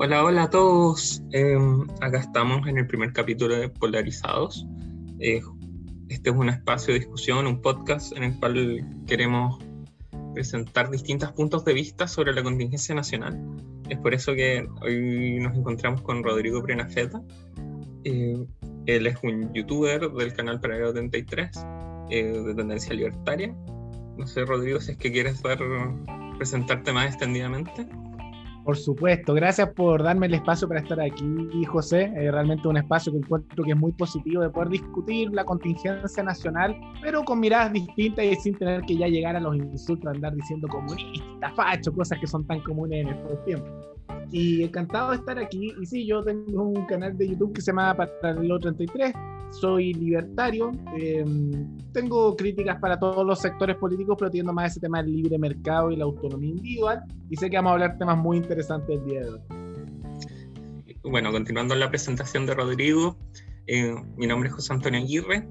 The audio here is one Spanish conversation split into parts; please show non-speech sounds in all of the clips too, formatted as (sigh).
Hola, hola a todos. Em, acá estamos en el primer capítulo de Polarizados. Eh, este es un espacio de discusión, un podcast en el cual queremos presentar distintos puntos de vista sobre la contingencia nacional. Es por eso que hoy nos encontramos con Rodrigo Prenafeta. Eh, él es un youtuber del canal Paralelo 33, eh, de tendencia libertaria. No sé, Rodrigo, si es que quieres ver, presentarte más extendidamente. Por supuesto, gracias por darme el espacio para estar aquí, José. Eh, realmente un espacio que encuentro que es muy positivo de poder discutir la contingencia nacional, pero con miradas distintas y sin tener que ya llegar a los insultos, andar diciendo comunista, facho, cosas que son tan comunes en estos tiempos. Y encantado de estar aquí. Y sí, yo tengo un canal de YouTube que se llama Paralelo 33. Soy libertario. Em, tengo críticas para todos los sectores políticos, pero tiendo más ese tema del libre mercado y la autonomía individual. Y sé que vamos a hablar temas muy interesantes el día de hoy. Bueno, continuando la presentación de Rodrigo, eh, mi nombre es José Antonio Aguirre.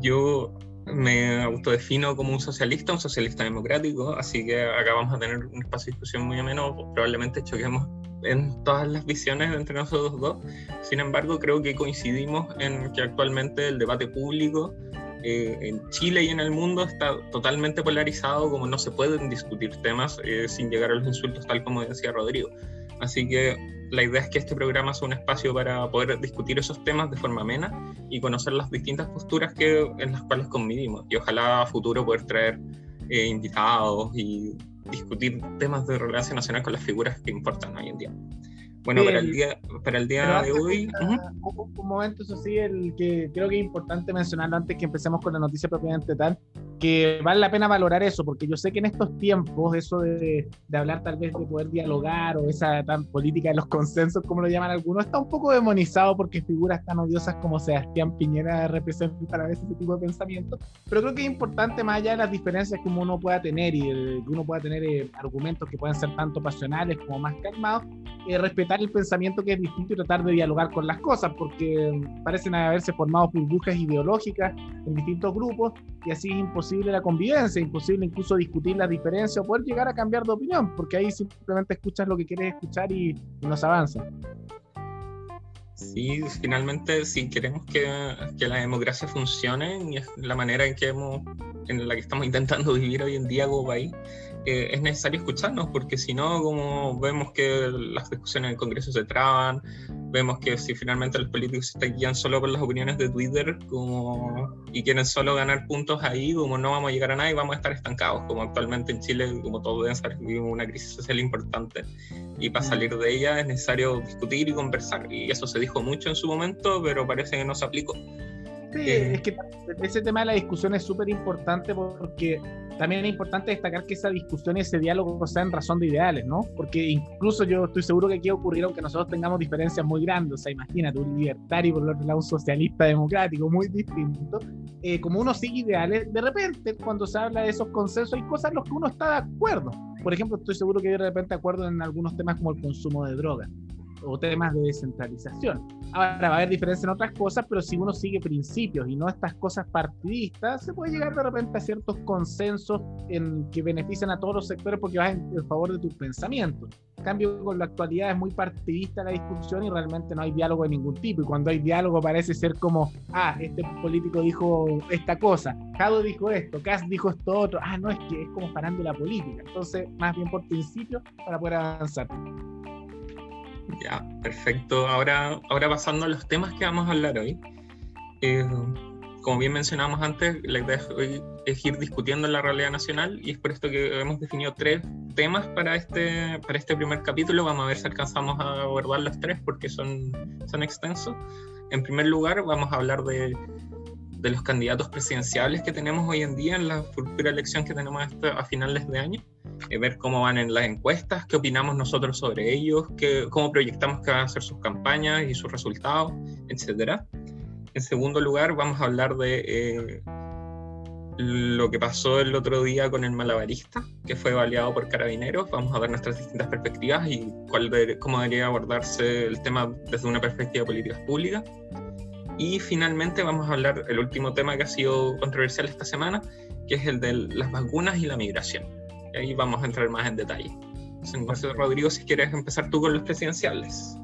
Yo me autodefino como un socialista, un socialista democrático, así que acá vamos a tener un espacio de discusión muy ameno, probablemente choquemos en todas las visiones entre nosotros dos, sin embargo creo que coincidimos en que actualmente el debate público eh, en Chile y en el mundo está totalmente polarizado, como no se pueden discutir temas eh, sin llegar a los insultos, tal como decía Rodrigo. Así que la idea es que este programa sea un espacio para poder discutir esos temas de forma amena y conocer las distintas posturas que, en las cuales convivimos. Y ojalá a futuro poder traer eh, invitados y discutir temas de relevancia nacional con las figuras que importan hoy en día. Bueno, para el día, para el día de hoy... un, momento, eso sí, el que creo que es importante mencionarlo antes que empecemos con la noticia propiamente tal, que vale la pena valorar eso, porque yo sé que en estos tiempos eso de, de, hablar tal vez de poder dialogar o esa tan política de los consensos, como lo llaman algunos, está un poco demonizado porque figuras tan odiosas como Sebastián Piñera representan a veces ese tipo de pensamiento, pero creo que es importante más allá de las diferencias que uno pueda tener y que uno pueda tener eh, argumentos que puedan ser tanto pasionales como más calmados, eh, respetar el pensamiento que es distinto y tratar de dialogar con las cosas, porque parecen haberse formado burbujas ideológicas en distintos grupos y así es imposible imposible la convivencia, imposible incluso discutir las diferencias o poder llegar a cambiar de opinión, porque ahí simplemente escuchas lo que quieres escuchar y, y avanza. Sí, finalmente, si queremos que, que, la democracia funcione, y es la manera en, que hemos, en la que estamos intentando (laughs) vivir hoy en día como país, eh, es necesario escucharnos, porque si no, como vemos que las discusiones en el Congreso se traban, vemos que si finalmente los políticos se están guiando solo por las opiniones de Twitter como, y quieren solo ganar puntos ahí, como no vamos a llegar a nada y vamos a estar estancados, como actualmente en Chile, como todos deben saber, vivimos una crisis social importante y para salir de ella es necesario discutir y conversar, y eso se dijo mucho en su momento, pero parece que no se aplicó. Eh, es que ese tema de la discusión es súper importante porque también es importante destacar que esa discusión y ese diálogo sea en razón de ideales, ¿no? Porque incluso yo estoy seguro que aquí ocurrir aunque nosotros tengamos diferencias muy grandes, o sea, imagínate, un libertario por otro lado un socialista democrático muy distinto, eh, como uno sigue ideales, de repente cuando se habla de esos consensos hay cosas en las que uno está de acuerdo. Por ejemplo, estoy seguro que de repente acuerdo en algunos temas como el consumo de drogas o temas de descentralización. Ahora va a haber diferencia en otras cosas, pero si uno sigue principios y no estas cosas partidistas, se puede llegar de repente a ciertos consensos en que benefician a todos los sectores porque vas en favor de tus pensamientos. En cambio, con la actualidad es muy partidista la discusión y realmente no hay diálogo de ningún tipo. Y cuando hay diálogo parece ser como, ah, este político dijo esta cosa, Jado dijo esto, Kass dijo esto otro. Ah, no, es que es como parando la política. Entonces, más bien por principio para poder avanzar. Ya, perfecto. Ahora, ahora pasando a los temas que vamos a hablar hoy. Eh, como bien mencionamos antes, la idea es ir discutiendo la realidad nacional y es por esto que hemos definido tres temas para este, para este primer capítulo. Vamos a ver si alcanzamos a abordar los tres porque son, son extensos. En primer lugar, vamos a hablar de de los candidatos presidenciales que tenemos hoy en día en la futura elección que tenemos a finales de año, eh, ver cómo van en las encuestas, qué opinamos nosotros sobre ellos, qué, cómo proyectamos que van a ser sus campañas y sus resultados, etc. En segundo lugar, vamos a hablar de eh, lo que pasó el otro día con el malabarista, que fue baleado por carabineros. Vamos a ver nuestras distintas perspectivas y cuál cómo debería abordarse el tema desde una perspectiva de políticas públicas. Y finalmente vamos a hablar el último tema que ha sido controversial esta semana, que es el de las vacunas y la migración. Y ahí vamos a entrar más en detalle. Entonces, Rodrigo, si quieres empezar tú con los presidenciales.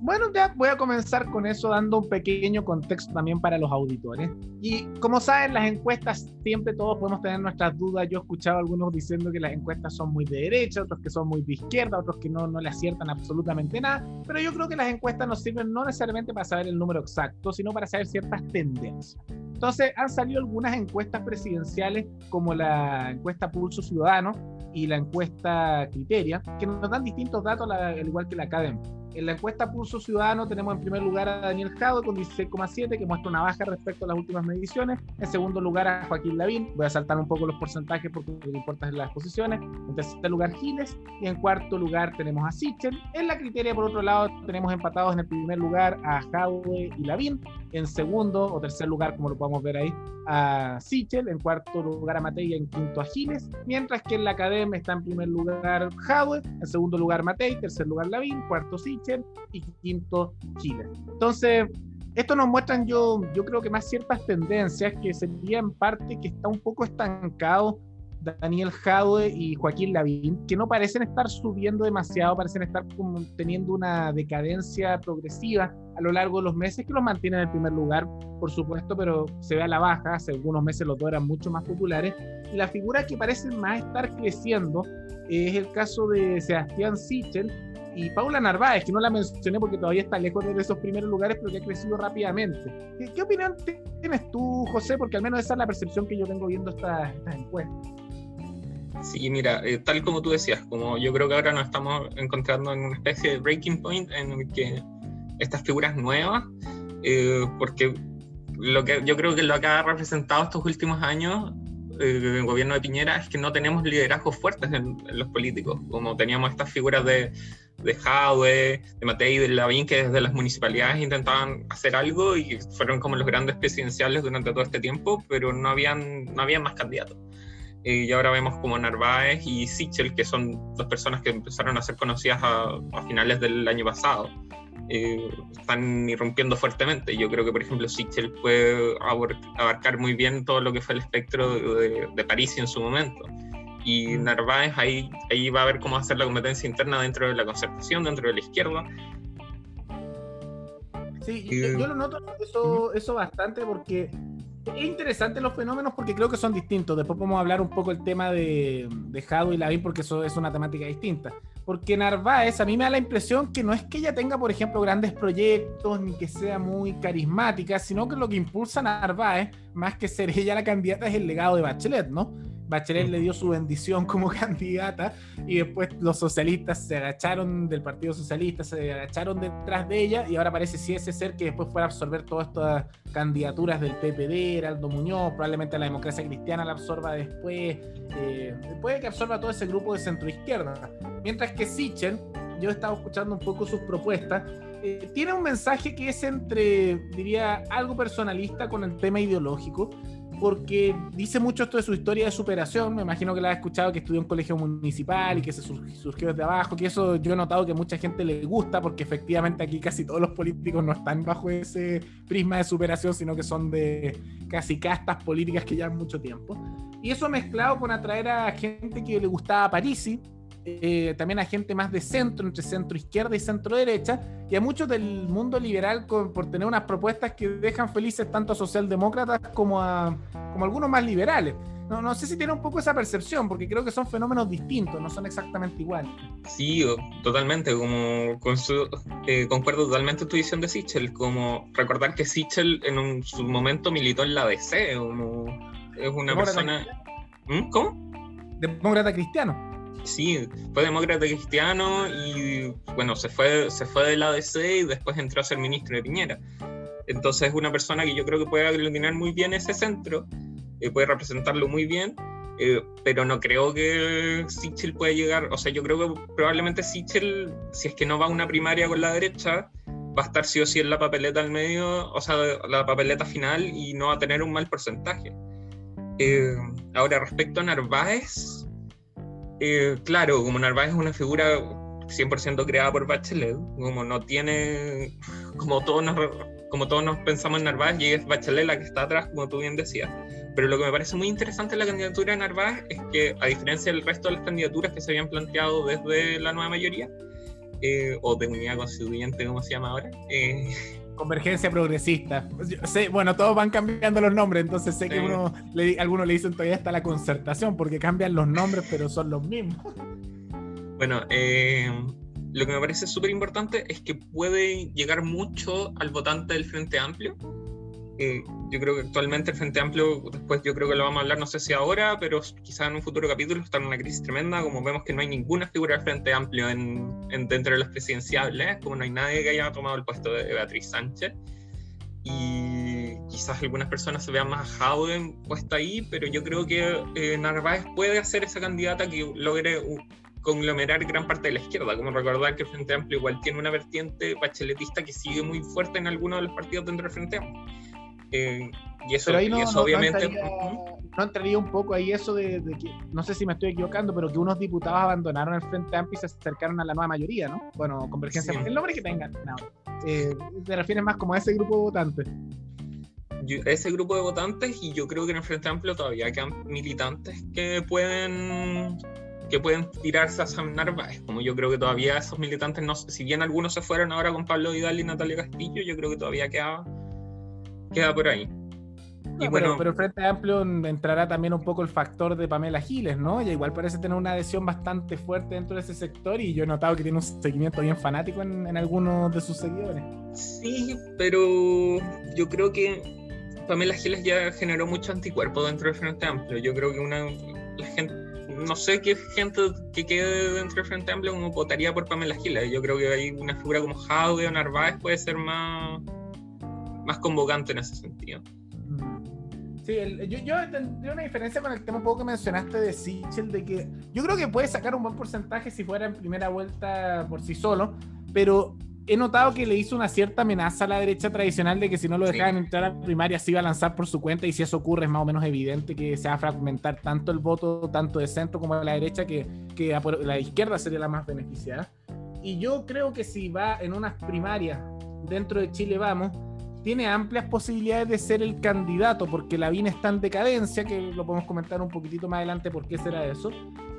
Bueno, ya voy a comenzar con eso dando un pequeño contexto también para los auditores. Y como saben, las encuestas siempre todos podemos tener nuestras dudas. Yo he escuchado a algunos diciendo que las encuestas son muy de derecha, otros que son muy de izquierda, otros que no, no le aciertan absolutamente nada. Pero yo creo que las encuestas nos sirven no necesariamente para saber el número exacto, sino para saber ciertas tendencias. Entonces, han salido algunas encuestas presidenciales, como la encuesta Pulso Ciudadano y la encuesta Criteria, que nos dan distintos datos, al igual que la Academia. En la encuesta Pulso Ciudadano tenemos en primer lugar a Daniel Jado con 16,7, que muestra una baja respecto a las últimas mediciones. En segundo lugar a Joaquín Lavín. Voy a saltar un poco los porcentajes porque lo que importa es las posiciones. En tercer lugar Giles. Y en cuarto lugar tenemos a Sichel. En la criteria, por otro lado, tenemos empatados en el primer lugar a Jadwe y Lavín. En segundo o tercer lugar, como lo podemos ver ahí, a Sichel. En cuarto lugar a Matei y en quinto a Giles. Mientras que en la academia está en primer lugar Jadwe. En segundo lugar Matei. Tercer lugar Lavín. Cuarto Sichel y quinto Chile. Entonces, esto nos muestran yo, yo creo que más ciertas tendencias que sería en parte que está un poco estancado Daniel Jadwe y Joaquín Lavín, que no parecen estar subiendo demasiado, parecen estar como teniendo una decadencia progresiva a lo largo de los meses, que los mantienen en el primer lugar, por supuesto, pero se ve a la baja, hace algunos meses los dos eran mucho más populares, y la figura que parece más estar creciendo es el caso de Sebastián Sichel, y Paula Narváez, que no la mencioné porque todavía está lejos de esos primeros lugares, pero que ha crecido rápidamente. ¿Qué, opinión tienes tú, José? Porque al menos esa es la percepción que yo tengo viendo estas, encuestas. Sí, mira, eh, tal como tú decías, como yo creo que ahora nos estamos encontrando en una especie de breaking point en el que estas figuras nuevas, eh, porque lo que yo creo que lo que ha representado estos últimos años eh, el gobierno de Piñera es que no tenemos liderazgos fuertes en, en, los políticos, como teníamos estas figuras de de Jadwe, de Matei de Lavín, que desde las municipalidades intentaban hacer algo y fueron como los grandes presidenciales durante todo este tiempo, pero no habían, no habían más candidatos. Eh, y ahora vemos como Narváez y Sichel, que son dos personas que empezaron a ser conocidas a, finales del año pasado, eh, están irrumpiendo fuertemente. Yo creo que, por ejemplo, Sichel puede abarcar muy bien todo lo que fue el espectro de, de París en su momento y Narváez ahí, ahí va a ver cómo hacer la competencia interna dentro de la concertación, dentro de la izquierda. Sí, yo, lo noto eso, eso bastante porque es interesante los fenómenos porque creo que son distintos. Después podemos hablar un poco el tema de, de Jado y Lavín porque eso es una temática distinta. Porque Narváez a mí me da la impresión que no es que ella tenga, por ejemplo, grandes proyectos ni que sea muy carismática, sino que lo que impulsa a Narváez, más que ser ella la candidata, es el legado de Bachelet, ¿no? Bachelet le dio su bendición como (laughs) candidata y después los socialistas se agacharon del Partido Socialista, se agacharon detrás de ella y ahora parece si ese ser que después fuera a absorber todas estas candidaturas del PPD, Heraldo Muñoz, probablemente la democracia cristiana la absorba después, eh, después de que absorba todo ese grupo de centroizquierda. Mientras que Sichel, yo he estado escuchando un poco sus propuestas, eh, tiene un mensaje que es entre, diría, algo personalista con el tema ideológico, porque dice mucho esto de su historia de superación. Me imagino que la ha escuchado, que estudió en colegio municipal y que se surgió desde abajo, que eso yo he notado que mucha gente le gusta, porque efectivamente aquí casi todos los políticos no están bajo ese prisma de superación, sino que son de casi castas políticas que llevan mucho tiempo. Y eso mezclado con atraer a gente que le gustaba Parisi, eh, también a gente más de centro, entre centro izquierda y centro derecha, y a muchos del mundo liberal por tener unas propuestas que dejan felices tanto a socialdemócratas como a, como algunos más liberales. No, no sé si tiene un poco esa percepción, porque creo que son fenómenos distintos, no son exactamente iguales. Sí, totalmente, como con su, eh, concuerdo totalmente en tu visión de Sichel, como recordar que Sichel en un, su momento militó en la DC, como es una persona... ¿Mm? ¿Cómo? Demócrata cristiano sí, fue demócrata cristiano y bueno, se fue, se fue de la ADC y después entró a ser ministro de Piñera. Entonces es una persona que yo creo que puede aglutinar muy bien ese centro, eh, puede representarlo muy bien, eh, pero no creo que Sichel pueda llegar, o sea, yo creo que probablemente Sichel, si es que no va a una primaria con la derecha, va a estar sí o sí en la papeleta al medio, o sea, la papeleta final y no va a tener un mal porcentaje. Eh, ahora, respecto a Narváez, eh, claro, como Narváez es una figura 100% creada por Bachelet, como no tiene, como todos nos, como todos nos pensamos en Narváez y es Bachelet la que está atrás, como tú bien decías. pero lo que me parece muy interesante en la candidatura de Narváez es que, a diferencia del resto de las candidaturas que se habían planteado desde la nueva mayoría, eh, o de unidad constituyente, como se llama ahora, eh, Convergencia progresista. bueno, todos van cambiando los nombres, entonces sé que uno le, algunos le dicen todavía hasta la concertación, porque cambian los nombres, pero son los mismos. Bueno, eh, lo que me parece súper importante es que puede llegar mucho al votante del Frente Amplio. Yo creo que actualmente el Frente Amplio, después yo creo que lo vamos a hablar, no sé si ahora, pero quizás en un futuro capítulo está en una crisis tremenda, como vemos que no hay ninguna figura del Frente Amplio en, dentro de los presidenciables, como no hay nadie que haya tomado el puesto de Beatriz Sánchez. Y quizás algunas personas se vean más Howden puesta ahí, pero yo creo que eh, Narváez puede hacer esa candidata que logre conglomerar gran parte de la izquierda, como recordar que el Frente Amplio igual tiene una vertiente bacheletista que sigue muy fuerte en algunos de los partidos dentro del Frente Amplio. Eh, y eso, obviamente... No entraría, un poco ahí eso de, que, no sé si me estoy equivocando, pero que unos diputados abandonaron el Frente Amplio y se acercaron a la nueva mayoría, ¿no? Bueno, Convergencia, el nombre que tengan. Eh, te refieres más como a ese grupo de votantes. ese grupo de votantes y yo creo que en el Frente Amplio todavía quedan militantes que pueden que pueden tirarse a San Narváez, como yo creo que todavía esos militantes, no, si bien algunos se fueron ahora con Pablo Vidal y Natalia Castillo, yo creo que todavía queda, queda por ahí. Y bueno, pero, el Frente Amplio entrará también un poco el factor de Pamela Giles, ¿no? Ella igual parece tener una adhesión bastante fuerte dentro de ese sector y yo he notado que tiene un seguimiento bien fanático en, en algunos de sus seguidores. Sí, pero yo creo que Pamela Giles ya generó mucho anticuerpo dentro del Frente Amplio. Yo creo que una la gente no sé qué gente que quede dentro del Frente Amplio como votaría por Pamela Giles. Yo creo que hay una figura como Jaude o Narváez puede ser más, más convocante en ese sentido. Sí, yo, yo, tendría una diferencia con el tema un poco que mencionaste de Sichel, de que yo creo que puede sacar un buen porcentaje si fuera en primera vuelta por sí solo, pero he notado que le hizo una cierta amenaza a la derecha tradicional de que si no lo dejaban entrar a primaria se iba a lanzar por su cuenta y si eso ocurre es más o menos evidente que se va a fragmentar tanto el voto, tanto de centro como de la derecha, que, que la izquierda sería la más beneficiada. Y yo creo que si va en unas primarias dentro de Chile Vamos, tiene amplias posibilidades de ser el candidato, porque Lavín está en decadencia, que lo podemos comentar un poquitito más adelante por qué será eso.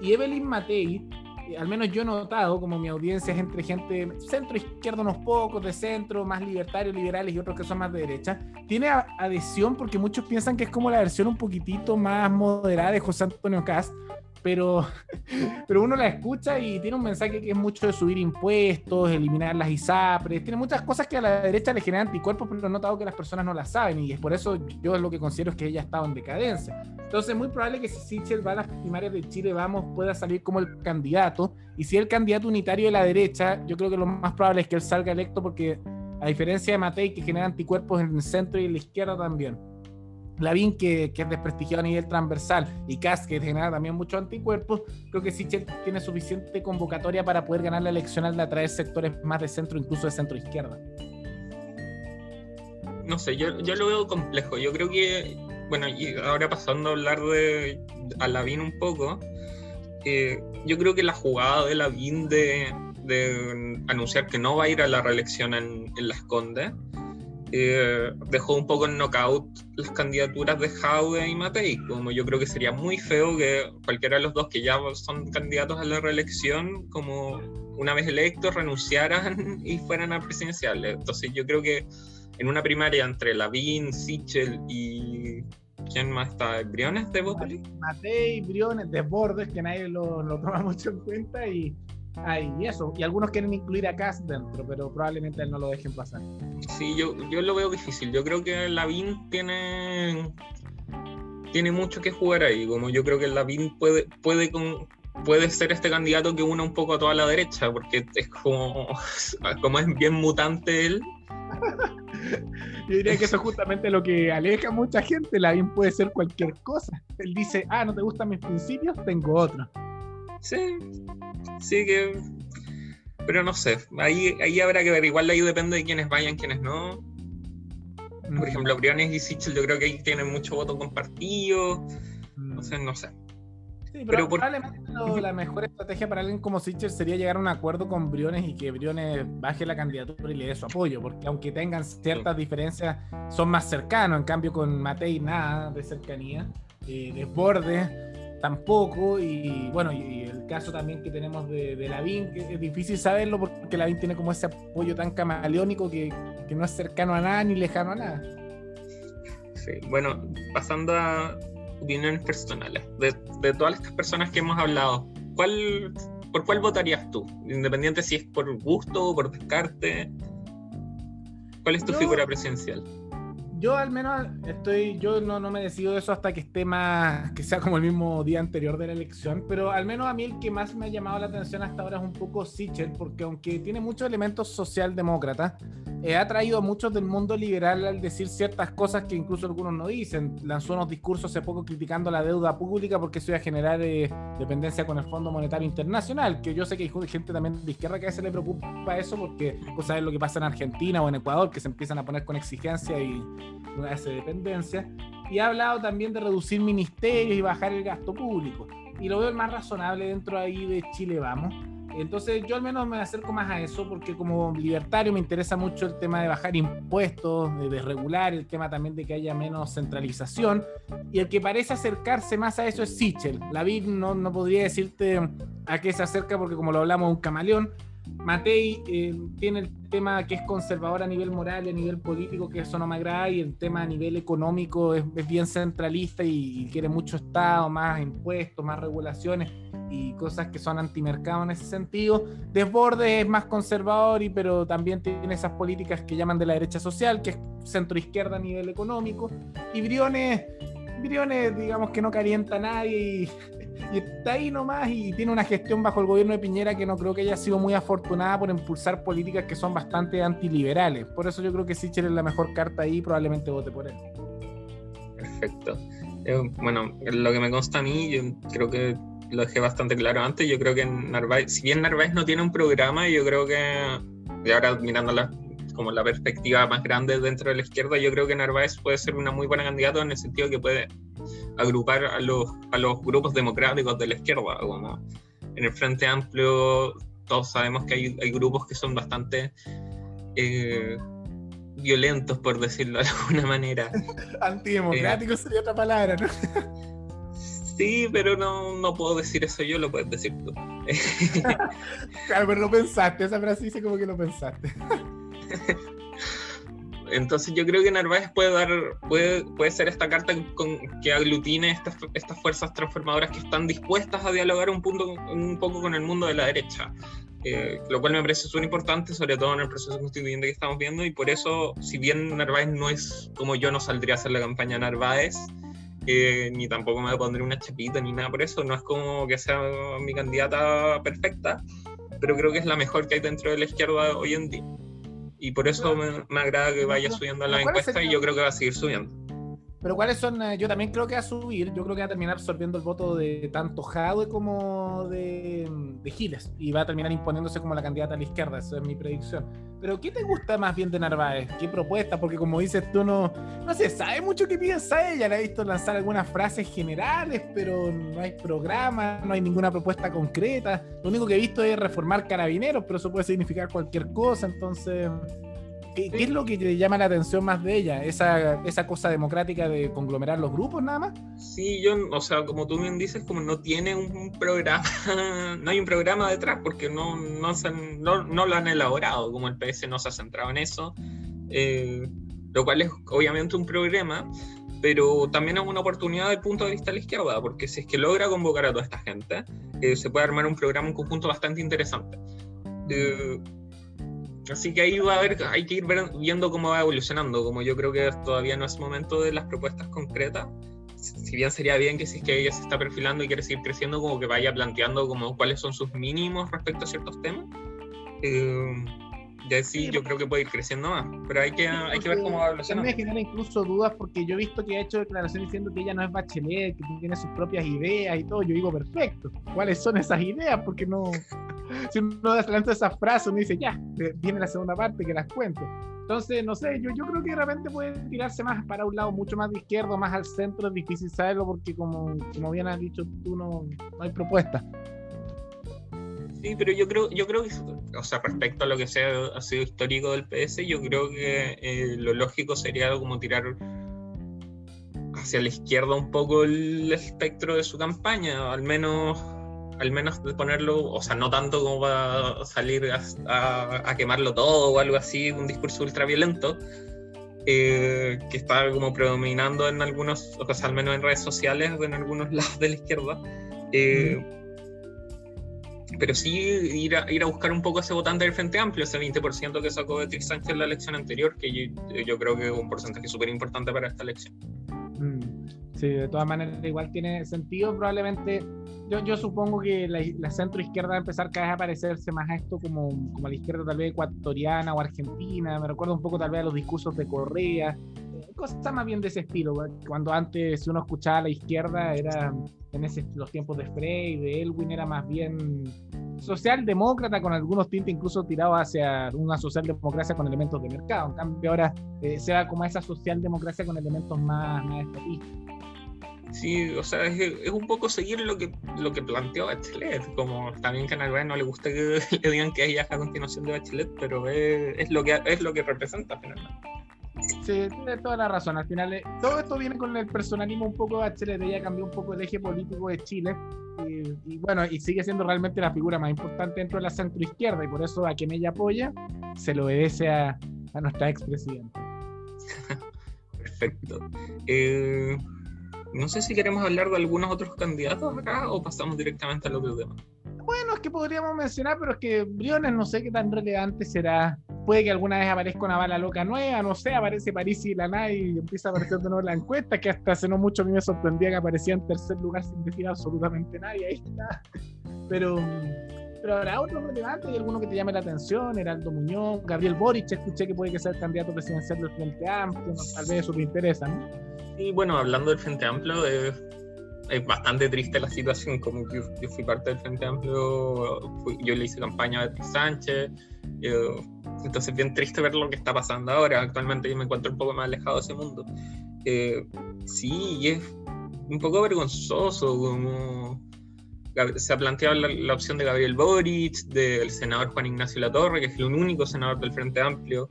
Y Evelyn Matei eh, al menos yo he notado como mi audiencia es entre gente centro izquierda unos pocos, de centro, más libertarios, liberales y otros que son más de derecha, tiene adhesión porque muchos piensan que es como la versión un poquitito más moderada de José Antonio Cast, pero, (laughs) pero uno la escucha y tiene un mensaje que es mucho de subir impuestos, eliminar las ISAPRES, tiene muchas cosas que a la derecha le generan anticuerpos, pero he notado que las personas no las saben y es por eso yo lo que considero es que ella ha estado en decadencia. Entonces es muy probable que si Sichel va a las primarias de Chile Vamos pueda salir como el candidato y si el candidato unitario de la derecha, yo creo que lo más probable es que él salga electo porque a diferencia de Matei que genera anticuerpos en el centro y en la izquierda también. Lavín, que, es desprestigiado a nivel transversal, y Kass, que genera también muchos anticuerpos, creo que Sichel tiene suficiente convocatoria para poder ganar la elección al atraer sectores más de centro, incluso de centro izquierda. No sé, yo, yo lo veo complejo. Yo creo que, bueno, y ahora pasando a hablar de a Lavín un poco, eh, yo creo que la jugada de Lavín de, de anunciar que no va a ir a la reelección en, en Las Condes eh, dejó un poco en knockout las candidaturas de Jaude y Matei, como yo creo que sería muy feo que cualquiera de los dos que ya son candidatos a la reelección, como una vez electos, renunciaran (laughs) y fueran a presidenciales. Entonces yo creo que en una primaria entre Lavín, Sichel y... ¿Quién más está? ¿Briones de Botoli? Matei, Briones, Desbordes, que nadie lo, lo toma (laughs) mucho en cuenta y hay eso. Y algunos quieren incluir a Cass dentro, pero probablemente él no lo dejen pasar. Sí, yo, yo lo veo difícil. Yo creo que Lavín tiene tiene mucho que jugar ahí. Como yo creo que Lavín puede, puede con, puede ser este candidato que una un poco a toda la derecha, porque es como, (laughs) como es bien mutante él. (laughs) Yo diría que eso es justamente lo que aleja a mucha gente. Lavín puede ser cualquier cosa. Él dice, ah, no te gustan mis principios, tengo otro. Sí, sí que. Pero no sé, ahí, ahí habrá que ver. Igual ahí depende de quiénes vayan, quiénes no. Por ejemplo, Briones y Sichel yo creo que ahí tienen mucho voto compartido. No sé, no sé. Sí, pero, probablemente la mejor estrategia para alguien como Sitcher sería llegar a un acuerdo con Briones y que Briones baje la candidatura y le dé su apoyo, porque aunque tengan ciertas diferencias, son más cercanos. En cambio, con Matei nada de cercanía, eh, desborde tampoco. Y bueno, y, el caso también que tenemos de, de Lavín, que es difícil saberlo porque Lavín tiene como ese apoyo tan camaleónico que, que no es cercano a nada ni lejano a nada. Sí, bueno, pasando a opiniones personales, de, de todas estas personas que hemos hablado, ¿cuál, ¿por cuál votarías tú? Independiente si es por gusto o por descarte. ¿Cuál es tu figura presidencial? Yo al menos estoy, yo no, no me decido eso hasta que esté más, que sea como el mismo día anterior de la elección, pero al menos a mí el que más me ha llamado la atención hasta ahora es un poco Sichel, porque aunque tiene muchos elementos socialdemócratas, eh, ha traído a muchos del mundo liberal al decir ciertas cosas que incluso algunos no dicen. Lanzó unos discursos hace poco criticando la deuda pública porque eso iba a generar eh, dependencia con el Fondo Monetario Internacional, que yo sé que hay gente también de izquierda que a veces le preocupa eso porque pues, sabes lo que pasa en Argentina o en Ecuador, que se empiezan a poner con exigencia y una de dependencia, y ha hablado también de reducir ministerios y bajar el gasto público. Y lo veo el más razonable dentro ahí de Chile Vamos. Entonces yo al menos me acerco más a eso porque como libertario me interesa mucho el tema de bajar impuestos, de desregular, el tema también de que haya menos centralización. Y el que parece acercarse más a eso es Sichel. La BID no, no podría decirte a qué se acerca porque como lo hablamos, un camaleón, Matei eh, tiene el tema que es conservador a nivel moral y a nivel político, que eso no me agrada, y el tema a nivel económico es, bien centralista y, quiere mucho Estado, más impuestos, más regulaciones y cosas que son antimercado en ese sentido. Desborde es más conservador, y, pero también tiene esas políticas que llaman de la derecha social, que es centro-izquierda a nivel económico. Y Briones, Briones digamos que no calienta a nadie y y está ahí nomás y tiene una gestión bajo el gobierno de Piñera que no creo que haya sido muy afortunada por impulsar políticas que son bastante antiliberales. Por eso yo creo que Sichel es la mejor carta ahí y probablemente vote por él. Perfecto. Eh, bueno, lo que me consta a mí, yo creo que lo dejé bastante claro antes, yo creo que Narváez, si bien Narváez no tiene un programa, yo creo que, y ahora mirando como la perspectiva más grande dentro de la izquierda, yo creo que Narváez puede ser una muy buena candidata en el sentido que puede agrupar a los, a los grupos democráticos de la izquierda, como en el Frente Amplio todos sabemos que hay, hay grupos que son bastante eh, violentos, por decirlo de alguna manera. (laughs) Antidemocráticos sería otra palabra, ¿no? Sí, pero no, no puedo decir eso yo, lo puedes decir tú. (laughs) claro, pero lo pensaste, esa frase dice como que lo pensaste. (laughs) Entonces yo creo que Narváez puede dar, puede, puede ser esta carta que aglutine estas, estas fuerzas transformadoras que están dispuestas a dialogar un, punto, un poco con el mundo de la derecha. Eh, lo cual me parece súper importante, sobre todo en el proceso constituyente que estamos viendo, y por eso, si bien Narváez no es como yo no saldría a hacer la campaña Narváez, eh, ni tampoco me pondré una chapita ni nada por eso, no es como que sea mi candidata perfecta, pero creo que es la mejor que hay dentro de la izquierda hoy en día. Y por eso me, me agrada que vaya subiendo la encuesta y yo creo que va a seguir subiendo. Pero cuáles son, eh, yo también creo que va a subir, yo creo que va a terminar absorbiendo el voto de tanto Jadwe como de, de, Giles y va a terminar imponiéndose como la candidata a la izquierda, esa es mi predicción. Pero ¿qué te gusta más bien de Narváez? ¿Qué propuesta? Porque como dices tú, no, no se sabe mucho qué piensa ella, la he visto lanzar algunas frases generales, pero no hay programa, no hay ninguna propuesta concreta. Lo único que he visto es reformar carabineros, pero eso puede significar cualquier cosa, entonces... ¿Qué, es lo que te llama la atención más de ella? ¿Esa, ¿Esa cosa democrática de conglomerar los grupos nada más? Sí, yo, o sea, como tú bien dices, como no tiene un programa, (laughs) no hay un programa detrás porque no, no, no, no lo han elaborado, como el PS no se ha centrado en eso, eh, lo cual es obviamente un problema, pero también es una oportunidad desde el punto de vista de la izquierda, porque si es que logra convocar a toda esta gente, eh, se puede armar un programa, un conjunto bastante interesante. Eh, Así que ahí va a haber, hay que ir viendo cómo va evolucionando, como yo creo que todavía no es momento de las propuestas concretas. Si bien sería bien que si es que ella se está perfilando y quiere seguir creciendo, como que vaya planteando como cuáles son sus mínimos respecto a ciertos temas. Eh, ya sí, yo creo que puede ir creciendo más, pero hay que, hay que ver cómo va evolucionando. Me genera incluso dudas porque yo he visto que ha hecho declaraciones diciendo que ella no es bachelet, que tiene sus propias ideas y todo. Yo digo, perfecto, ¿cuáles son esas ideas? Porque no, (laughs) si uno lanza esa frase, uno dice, ya, viene la segunda parte que las cuente. Entonces, no sé, yo, yo creo que de repente puede tirarse más para un lado, mucho más de izquierda, más al centro, es difícil saberlo porque como, como bien has dicho tú, no, no hay propuesta. Sí, pero yo creo, yo creo que, o sea, respecto a lo que sea, ha sido histórico del PS, yo creo que eh, lo lógico sería como tirar hacia la izquierda un poco el espectro de su campaña, al menos al menos ponerlo, o sea, no tanto como va a salir a, quemarlo todo o algo así, un discurso ultraviolento, eh, que está como predominando en algunos, o sea, al menos en redes sociales, en algunos (laughs) lados de la izquierda. Eh, pero sí ir a, ir a buscar un poco ese votante del Frente Amplio, ese 20% que sacó Beatriz Sánchez en la elección anterior, que yo, creo que es un porcentaje súper importante para esta elección. Mm, sí, de todas maneras igual tiene sentido, probablemente yo, yo supongo que la, la, centro izquierda va a empezar cada vez a parecerse más a esto como, como a la izquierda tal vez ecuatoriana o argentina, me recuerda un poco tal vez a los discursos de Correa, cosas más bien de ese estilo, cuando antes uno escuchaba a la izquierda era en ese, los tiempos de Frey, de Elwin, era más bien socialdemócrata con algunos tintes incluso tirados hacia una socialdemocracia con elementos de mercado. En cambio ahora eh, se va como a esa socialdemocracia con elementos más, más estatistas. Sí, o sea, es, un poco seguir lo que, lo que planteó Bachelet, como también que a Narváez no le gusta que (laughs) le digan que ella es a continuación de Bachelet, pero es, es, lo, que, es lo que representa finalmente. Sí, tiene toda la razón. Al final, eh, todo esto viene con el personalismo un poco de Bachelet. Ella cambió un poco el eje político de Chile. Y, bueno, y sigue siendo realmente la figura más importante dentro de la centroizquierda. Y por eso a quien ella apoya se lo obedece a, a nuestra expresidenta. (laughs) Perfecto. Eh, no sé si queremos hablar de algunos otros candidatos acá o pasamos directamente al otro tema. Bueno, es que podríamos mencionar, pero es que Briones no sé qué tan relevante será. Puede que alguna vez aparezca una bala loca nueva, no sé, aparece París y la NAI y empieza a aparecer de nuevo la encuesta, que hasta hace no mucho a mí me sorprendía que aparecía en tercer lugar sin decir absolutamente nadie, ahí está. Pero, pero habrá otro relevante, hay alguno que te llame la atención, Heraldo Muñoz, Gabriel Boric, escuché que puede que sea el candidato presidencial del Frente Amplio, tal vez eso te interesa, ¿no? Y bueno, hablando del Frente Amplio, es, bastante triste la situación. Como yo, yo fui parte del Frente Amplio, yo le hice campaña a Beatriz Sánchez. Eh, entonces, bien triste ver lo que está pasando ahora. Actualmente yo me encuentro un poco más alejado de ese mundo. Eh, sí, y es un poco vergonzoso como se ha planteado la, opción de Gabriel Boric, del senador Juan Ignacio Latorre, que es el único senador del Frente Amplio,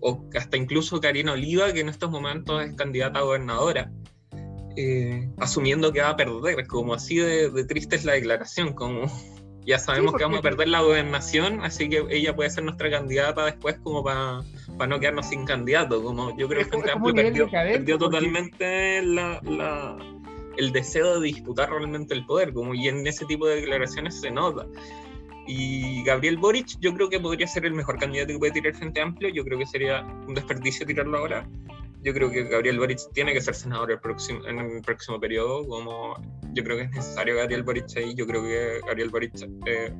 o hasta incluso Karina Oliva, que en estos momentos es candidata a gobernadora, eh, asumiendo que va a perder, como así de, triste es la declaración, como (laughs) ya sabemos que vamos a perder la gobernación, así que ella puede ser nuestra candidata después como para no quedarnos sin candidato, como yo creo que perdió, perdió totalmente el deseo de disputar realmente el poder, como y en ese tipo de declaraciones se nota. Y Gabriel Boric, yo creo que podría ser el mejor candidato que puede tirar el Frente Amplio. Yo creo que sería un desperdicio tirarlo ahora. Yo creo que Gabriel Boric tiene que ser senador en el próximo periodo. Como yo creo que es necesario Gabriel Boric ahí. Yo creo que Gabriel Boric eh,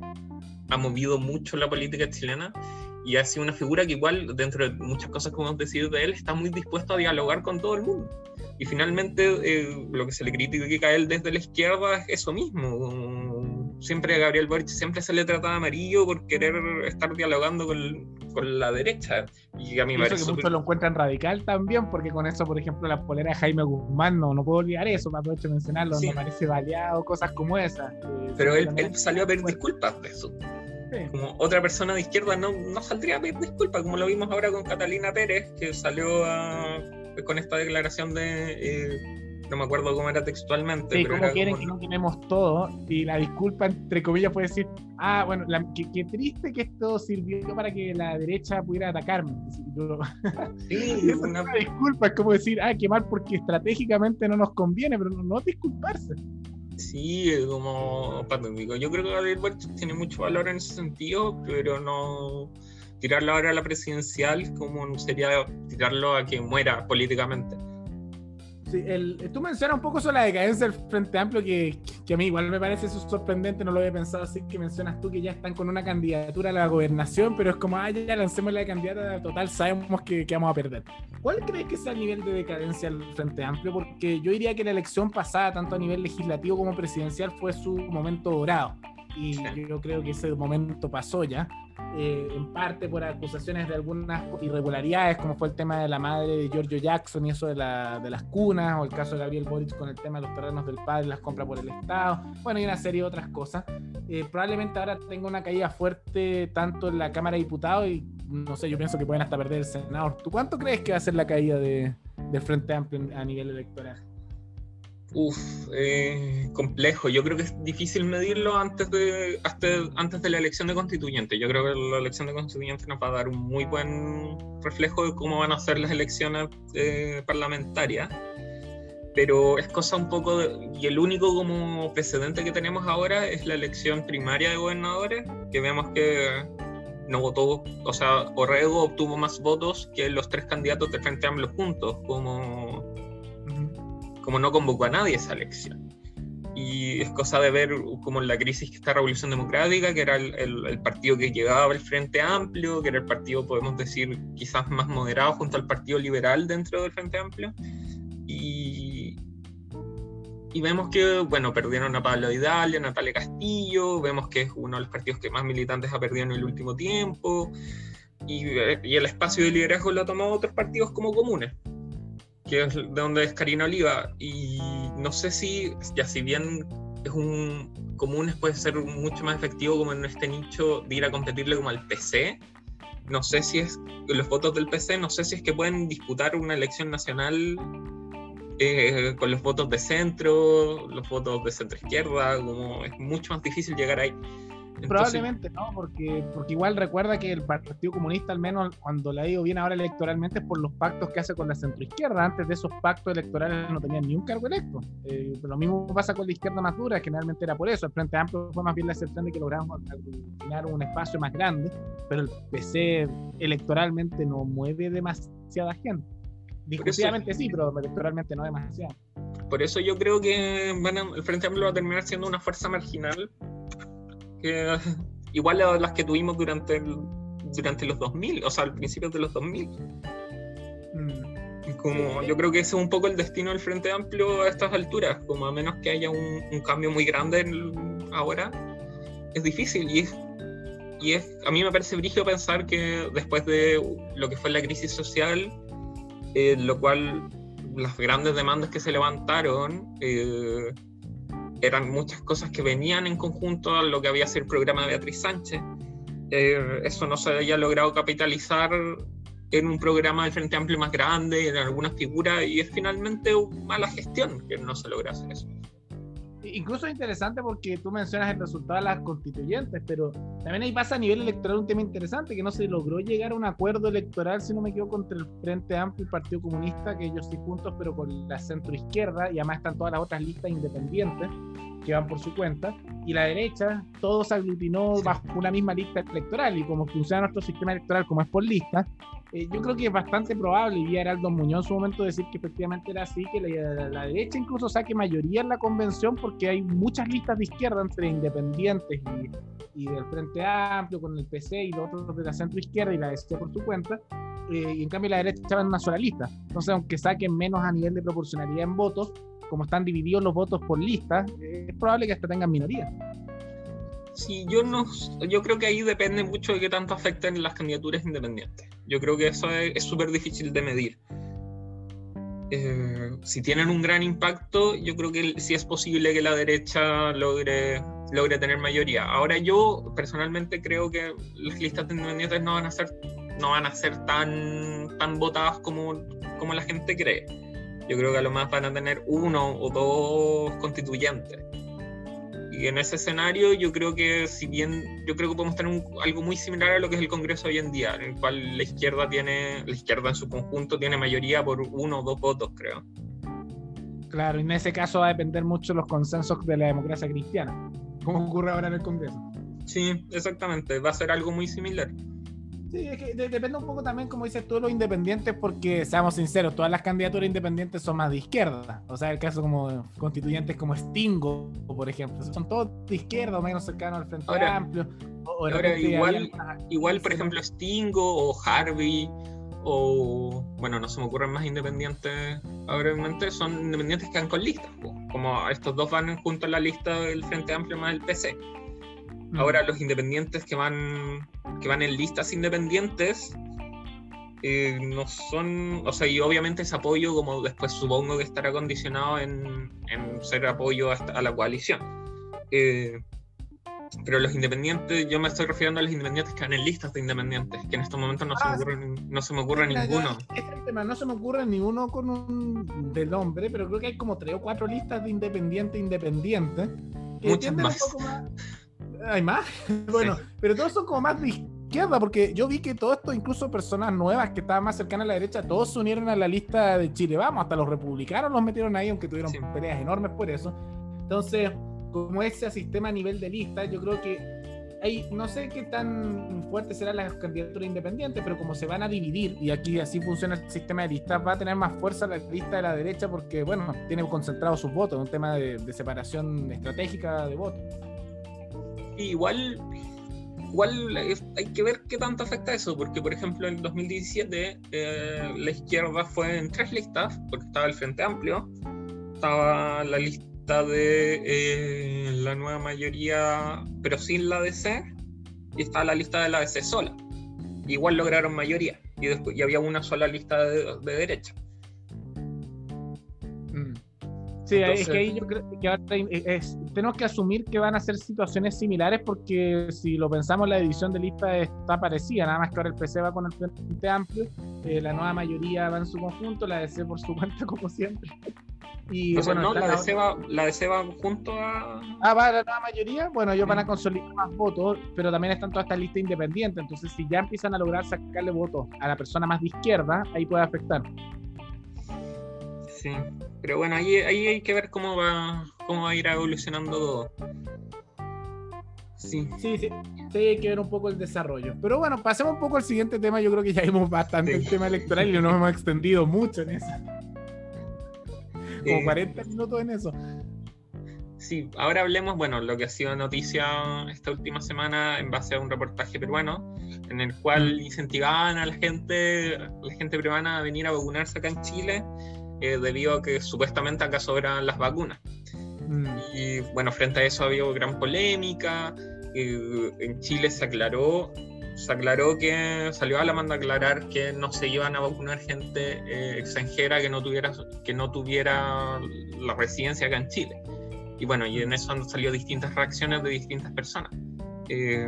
ha movido mucho la política chilena y ha sido una figura que igual, dentro de muchas cosas que hemos decidido de él, está muy dispuesto a dialogar con todo el mundo. Y finalmente eh, lo que se le critica a él desde la izquierda es eso mismo siempre a Gabriel Boric siempre se le trata de amarillo por querer estar dialogando con, con la derecha. Y a mí me parece. que muchos lo encuentran radical también, porque con eso, por ejemplo, la polera de Jaime Guzmán, no, no puedo olvidar eso, me aprovecho de mencionarlo, me parece baleado, cosas como esas. Pero él, él, salió a pedir disculpas de eso. Como otra persona de izquierda no, no saldría a pedir disculpas, como lo vimos ahora con Catalina Pérez, que salió con esta declaración de. Eh, no me acuerdo cómo era textualmente. Sí, como quieren que no tenemos todo, y la disculpa, entre comillas, puede decir, ah, bueno, qué, triste que esto sirvió para que la derecha pudiera atacarme. Sí, (laughs) es una... disculpa, es como decir, ah, qué mal porque estratégicamente no nos conviene, pero no, disculparse. Sí, es como pandémico. Yo creo que Gabriel Boric tiene mucho valor en ese sentido, pero no tirarlo ahora a la presidencial como sería tirarlo a que muera políticamente el, tú mencionas un poco sobre la decadencia del Frente Amplio, que, que, a mí igual me parece sorprendente, no lo había pensado así, que mencionas tú que ya están con una candidatura a la gobernación, pero es como, ah, ya lancemos la candidata, total, sabemos que, que, vamos a perder. ¿Cuál crees que sea el nivel de decadencia del Frente Amplio? Porque yo diría que la elección pasada, tanto a nivel legislativo como presidencial, fue su momento dorado. Y yo creo que ese momento pasó ya. Eh, en parte por acusaciones de algunas irregularidades, como fue el tema de la madre de Giorgio Jackson y eso de, la, de las cunas, o el caso de Gabriel Boric con el tema de los terrenos del padre, las compras por el Estado, bueno, y una serie de otras cosas. Eh, probablemente ahora tenga una caída fuerte tanto en la Cámara de Diputados y no sé, yo pienso que pueden hasta perder el Senado. ¿Tú cuánto crees que va a ser la caída de, del Frente Amplio a nivel electoral? Uf, eh, complejo. Yo creo que es difícil medirlo antes de, hasta, antes de la elección de constituyente. Yo creo que la elección de constituyente nos va a dar un muy buen reflejo de cómo van a ser las elecciones eh, parlamentarias. Pero es cosa un poco. y el único como precedente que tenemos ahora es la elección primaria de gobernadores, que vemos que no votó, o sea, Orrego obtuvo más votos que los tres candidatos de Frente Amplio juntos, como como no convocó a nadie esa elección. Y es cosa de ver como la crisis que está Revolución Democrática, que era el, partido que llegaba al Frente Amplio, que era el partido, podemos decir, quizás más moderado junto al Partido Liberal dentro del Frente Amplio. Y, y vemos que, bueno, perdieron a Pablo Vidal, a Natalia Castillo, vemos que es uno de los partidos que más militantes ha perdido en el último tiempo, y, y el espacio de liderazgo lo ha tomado otros partidos como comunes que es de donde es Karina Oliva. Y no sé si, ya si bien es un común, puede ser mucho más efectivo como en este nicho de ir a competirle como al PC. No sé si es los votos del PC, no sé si es que pueden disputar una elección nacional eh, con los votos de centro, los votos de centro izquierda, como es mucho más difícil llegar ahí. Probablemente no, porque, porque igual recuerda que el Partido Comunista, al menos cuando le ha ido bien ahora electoralmente, es por los pactos que hace con la centroizquierda. Antes de esos pactos electorales no tenían ni un cargo electo. Eh, lo mismo pasa con la izquierda más dura, generalmente era por eso. El Frente Amplio fue más bien la excepción de que logramos aglutinar un espacio más grande, pero el PC electoralmente no mueve demasiada gente. Discursivamente sí, pero electoralmente no demasiado. Por eso yo creo que el Frente Amplio va a terminar siendo una fuerza marginal igual a las que tuvimos durante, durante los 2000, o sea, al principio de los 2000. Mm. Como, yo creo que ese es un poco el destino del Frente Amplio a estas alturas, como a menos que haya un, cambio muy grande ahora, es difícil y es, y es, a mí me parece brígido pensar que después de lo que fue la crisis social, eh, lo cual las grandes demandas que se levantaron, eh, eran muchas cosas que venían en conjunto a lo que había sido el programa de Beatriz Sánchez. Eh, eso no se había logrado capitalizar en un programa del Frente Amplio más grande, en algunas figuras, y es finalmente una mala gestión que no se logra hacer eso. Incluso es interesante porque tú mencionas el resultado de las constituyentes, pero también ahí pasa a nivel electoral un tema interesante, que no se logró llegar a un acuerdo electoral, si no me equivoco, entre el Frente Amplio y el Partido Comunista, que ellos sí juntos, pero con la centro izquierda, y además están todas las otras listas independientes que van por su cuenta, y la derecha, todo se aglutinó bajo una misma lista electoral, y como funciona nuestro sistema electoral como es por lista, eh, yo creo que es bastante probable, y vi a Heraldo Muñoz en su momento decir que efectivamente era así, que la, derecha incluso saque mayoría en la convención, porque hay muchas listas de izquierda entre independientes y, y del Frente Amplio, con el PC y los otros de la centro izquierda y la DC por su cuenta, eh, y en cambio la derecha va en una sola lista. Entonces, aunque saquen menos a nivel de proporcionalidad en votos, como están divididos los votos por listas, es probable que hasta tengan minoría. Sí, yo no, yo creo que ahí depende mucho de qué tanto afecten las candidaturas independientes. Yo creo que eso es súper difícil de medir. Eh, si tienen un gran impacto, yo creo que sí es posible que la derecha logre, logre tener mayoría. Ahora yo personalmente creo que las listas independientes no van a ser, no van a ser tan, tan votadas como, como la gente cree. Yo creo que a lo más van a tener uno o dos constituyentes. Y en ese escenario yo creo que si bien yo creo que podemos tener algo muy similar a lo que es el Congreso hoy en día, en el cual la izquierda tiene, la izquierda en su conjunto tiene mayoría por uno o dos votos, creo. Claro, y en ese caso va a depender mucho los consensos de la democracia cristiana, como ocurre ahora en el Congreso. Sí, exactamente, va a ser algo muy similar. Sí, es que depende un poco también, como dices tú, los independientes, porque seamos sinceros, todas las candidaturas independientes son más de izquierda. O sea, el caso como constituyentes como Stingo, por ejemplo, son todos de izquierda o menos cercanos al Frente Amplio. ahora igual, igual, por ejemplo, Stingo o Harvey o, bueno, no se me ocurren más independientes ahora son independientes que van con listas, como estos dos van junto a la lista del Frente Amplio más el PC. Mm. Ahora los independientes que van que van en listas independientes eh, no son, o sea, y obviamente ese apoyo, como después supongo que estará condicionado en, en ser apoyo a, la coalición. Eh, pero los independientes, yo me estoy refiriendo a los independientes que van en listas de independientes, que en estos momentos no, se, me ah, ocurre, no se me ocurre ninguno. tema, no se me ocurre ninguno con un del nombre, pero creo que hay como tres o cuatro listas de independiente independiente. Muchas más. ¿Hay más? (laughs) bueno, pero todos son como más de izquierda, porque yo vi que todo esto, incluso personas nuevas que estaban más cercanas a la derecha, todos se unieron a la lista de Chile Vamos, hasta los republicanos los metieron ahí, aunque tuvieron peleas enormes por eso. Entonces, como ese sistema a nivel de lista, yo creo que hay, no sé qué tan fuerte serán las candidaturas independientes, pero como se van a dividir, y aquí así funciona el sistema de listas, va a tener más fuerza la lista de la derecha porque, bueno, tiene concentrado sus votos, un tema de, separación estratégica de votos. Igual, igual hay que ver qué tanto afecta eso, porque por ejemplo en 2017 eh, la izquierda fue en tres listas, porque estaba el Frente Amplio, estaba la lista de eh, la nueva mayoría, pero sin la DC, y está la lista de la DC sola. Igual lograron mayoría, y después y había una sola lista de, derecha. Sí, es que ahí yo creo que tenemos que asumir que van a ser situaciones similares porque si lo pensamos, la división de lista está parecida, nada más que ahora el PC va con el Frente Amplio, eh, la nueva mayoría va en su conjunto, la DC por su (laughs) cuenta como siempre. Y bueno, no, la, de Seba, la de Seba junto a. Ah, va la nueva mayoría. Bueno, ellos van a consolidar más votos, pero también están todas estas listas independientes. Entonces, si ya empiezan a lograr sacarle votos a la persona más de izquierda, ahí puede afectar. Sí, pero bueno, ahí, ahí hay que ver cómo va, cómo va a ir evolucionando todo. Sí. sí, sí, sí, hay que ver un poco el desarrollo. Pero bueno, pasemos un poco al siguiente tema. Yo creo que ya vimos bastante el tema electoral y nos hemos extendido mucho en eso como 40 minutos en eso. Sí, ahora hablemos, bueno, lo que ha sido noticia esta última semana en base a un reportaje peruano, en el cual incentivaban a la gente, la gente peruana a venir a vacunarse acá en Chile, eh, debido a que supuestamente acá sobran las vacunas. Mm. Y bueno, frente a eso ha habido gran polémica, eh, en Chile se aclaró se aclaró que salió a la manda a aclarar que no se iban a vacunar gente eh, extranjera que no tuviera que no tuviera la residencia acá en Chile. Y bueno, y en eso han salido distintas reacciones de distintas personas. Eh,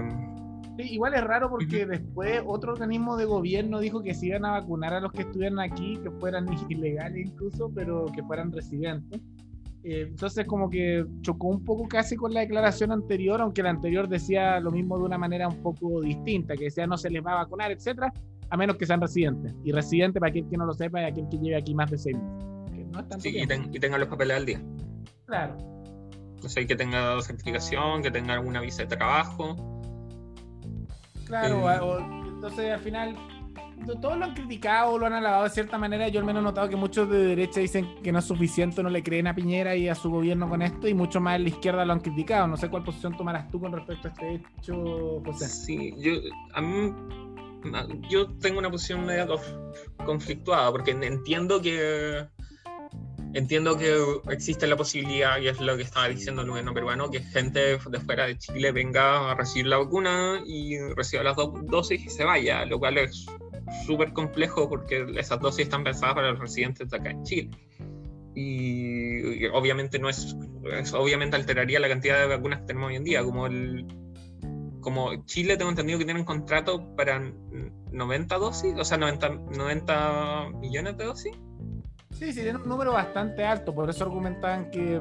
igual es raro porque después otro organismo de gobierno dijo que se iban a vacunar a los que estuvieran aquí, que fueran (laughs) ilegales incluso, pero que fueran residentes. Eh, entonces como que chocó un poco casi con la declaración anterior, aunque la anterior decía lo mismo de una manera un poco distinta, que decía no se les va a vacunar, etcétera, a menos que sean residentes. Y residente, para quien que no lo sepa, es aquel que lleve aquí más de seis meses. sí, y, tenga los papeles al día. Claro. Sea, que tenga certificación, que tenga alguna visa de trabajo. Claro, eh, entonces al final todos lo han criticado, lo han alabado de cierta manera. Yo al menos he notado que muchos de derecha dicen que no es suficiente, no le creen a Piñera y a su gobierno con esto, y mucho más de la izquierda lo han criticado. No sé cuál posición tomarás tú con respecto a este hecho, José. Sí, yo, a mí, yo tengo una posición medio conflictuada, porque entiendo que entiendo que existe la posibilidad, y es lo que estaba diciendo el gobierno peruano, que gente de fuera de Chile venga a recibir la vacuna y reciba las dos dosis y se vaya, lo cual es súper complejo porque esas dosis están pensadas para los residentes de acá en Chile. Y, obviamente no es, obviamente alteraría la cantidad de vacunas que tenemos hoy en día, como el como Chile tengo entendido que tiene un contrato para 90 dosis, o sea, 90, 90 millones de dosis. Sí, sí, tiene un número bastante alto, por eso argumentaban que,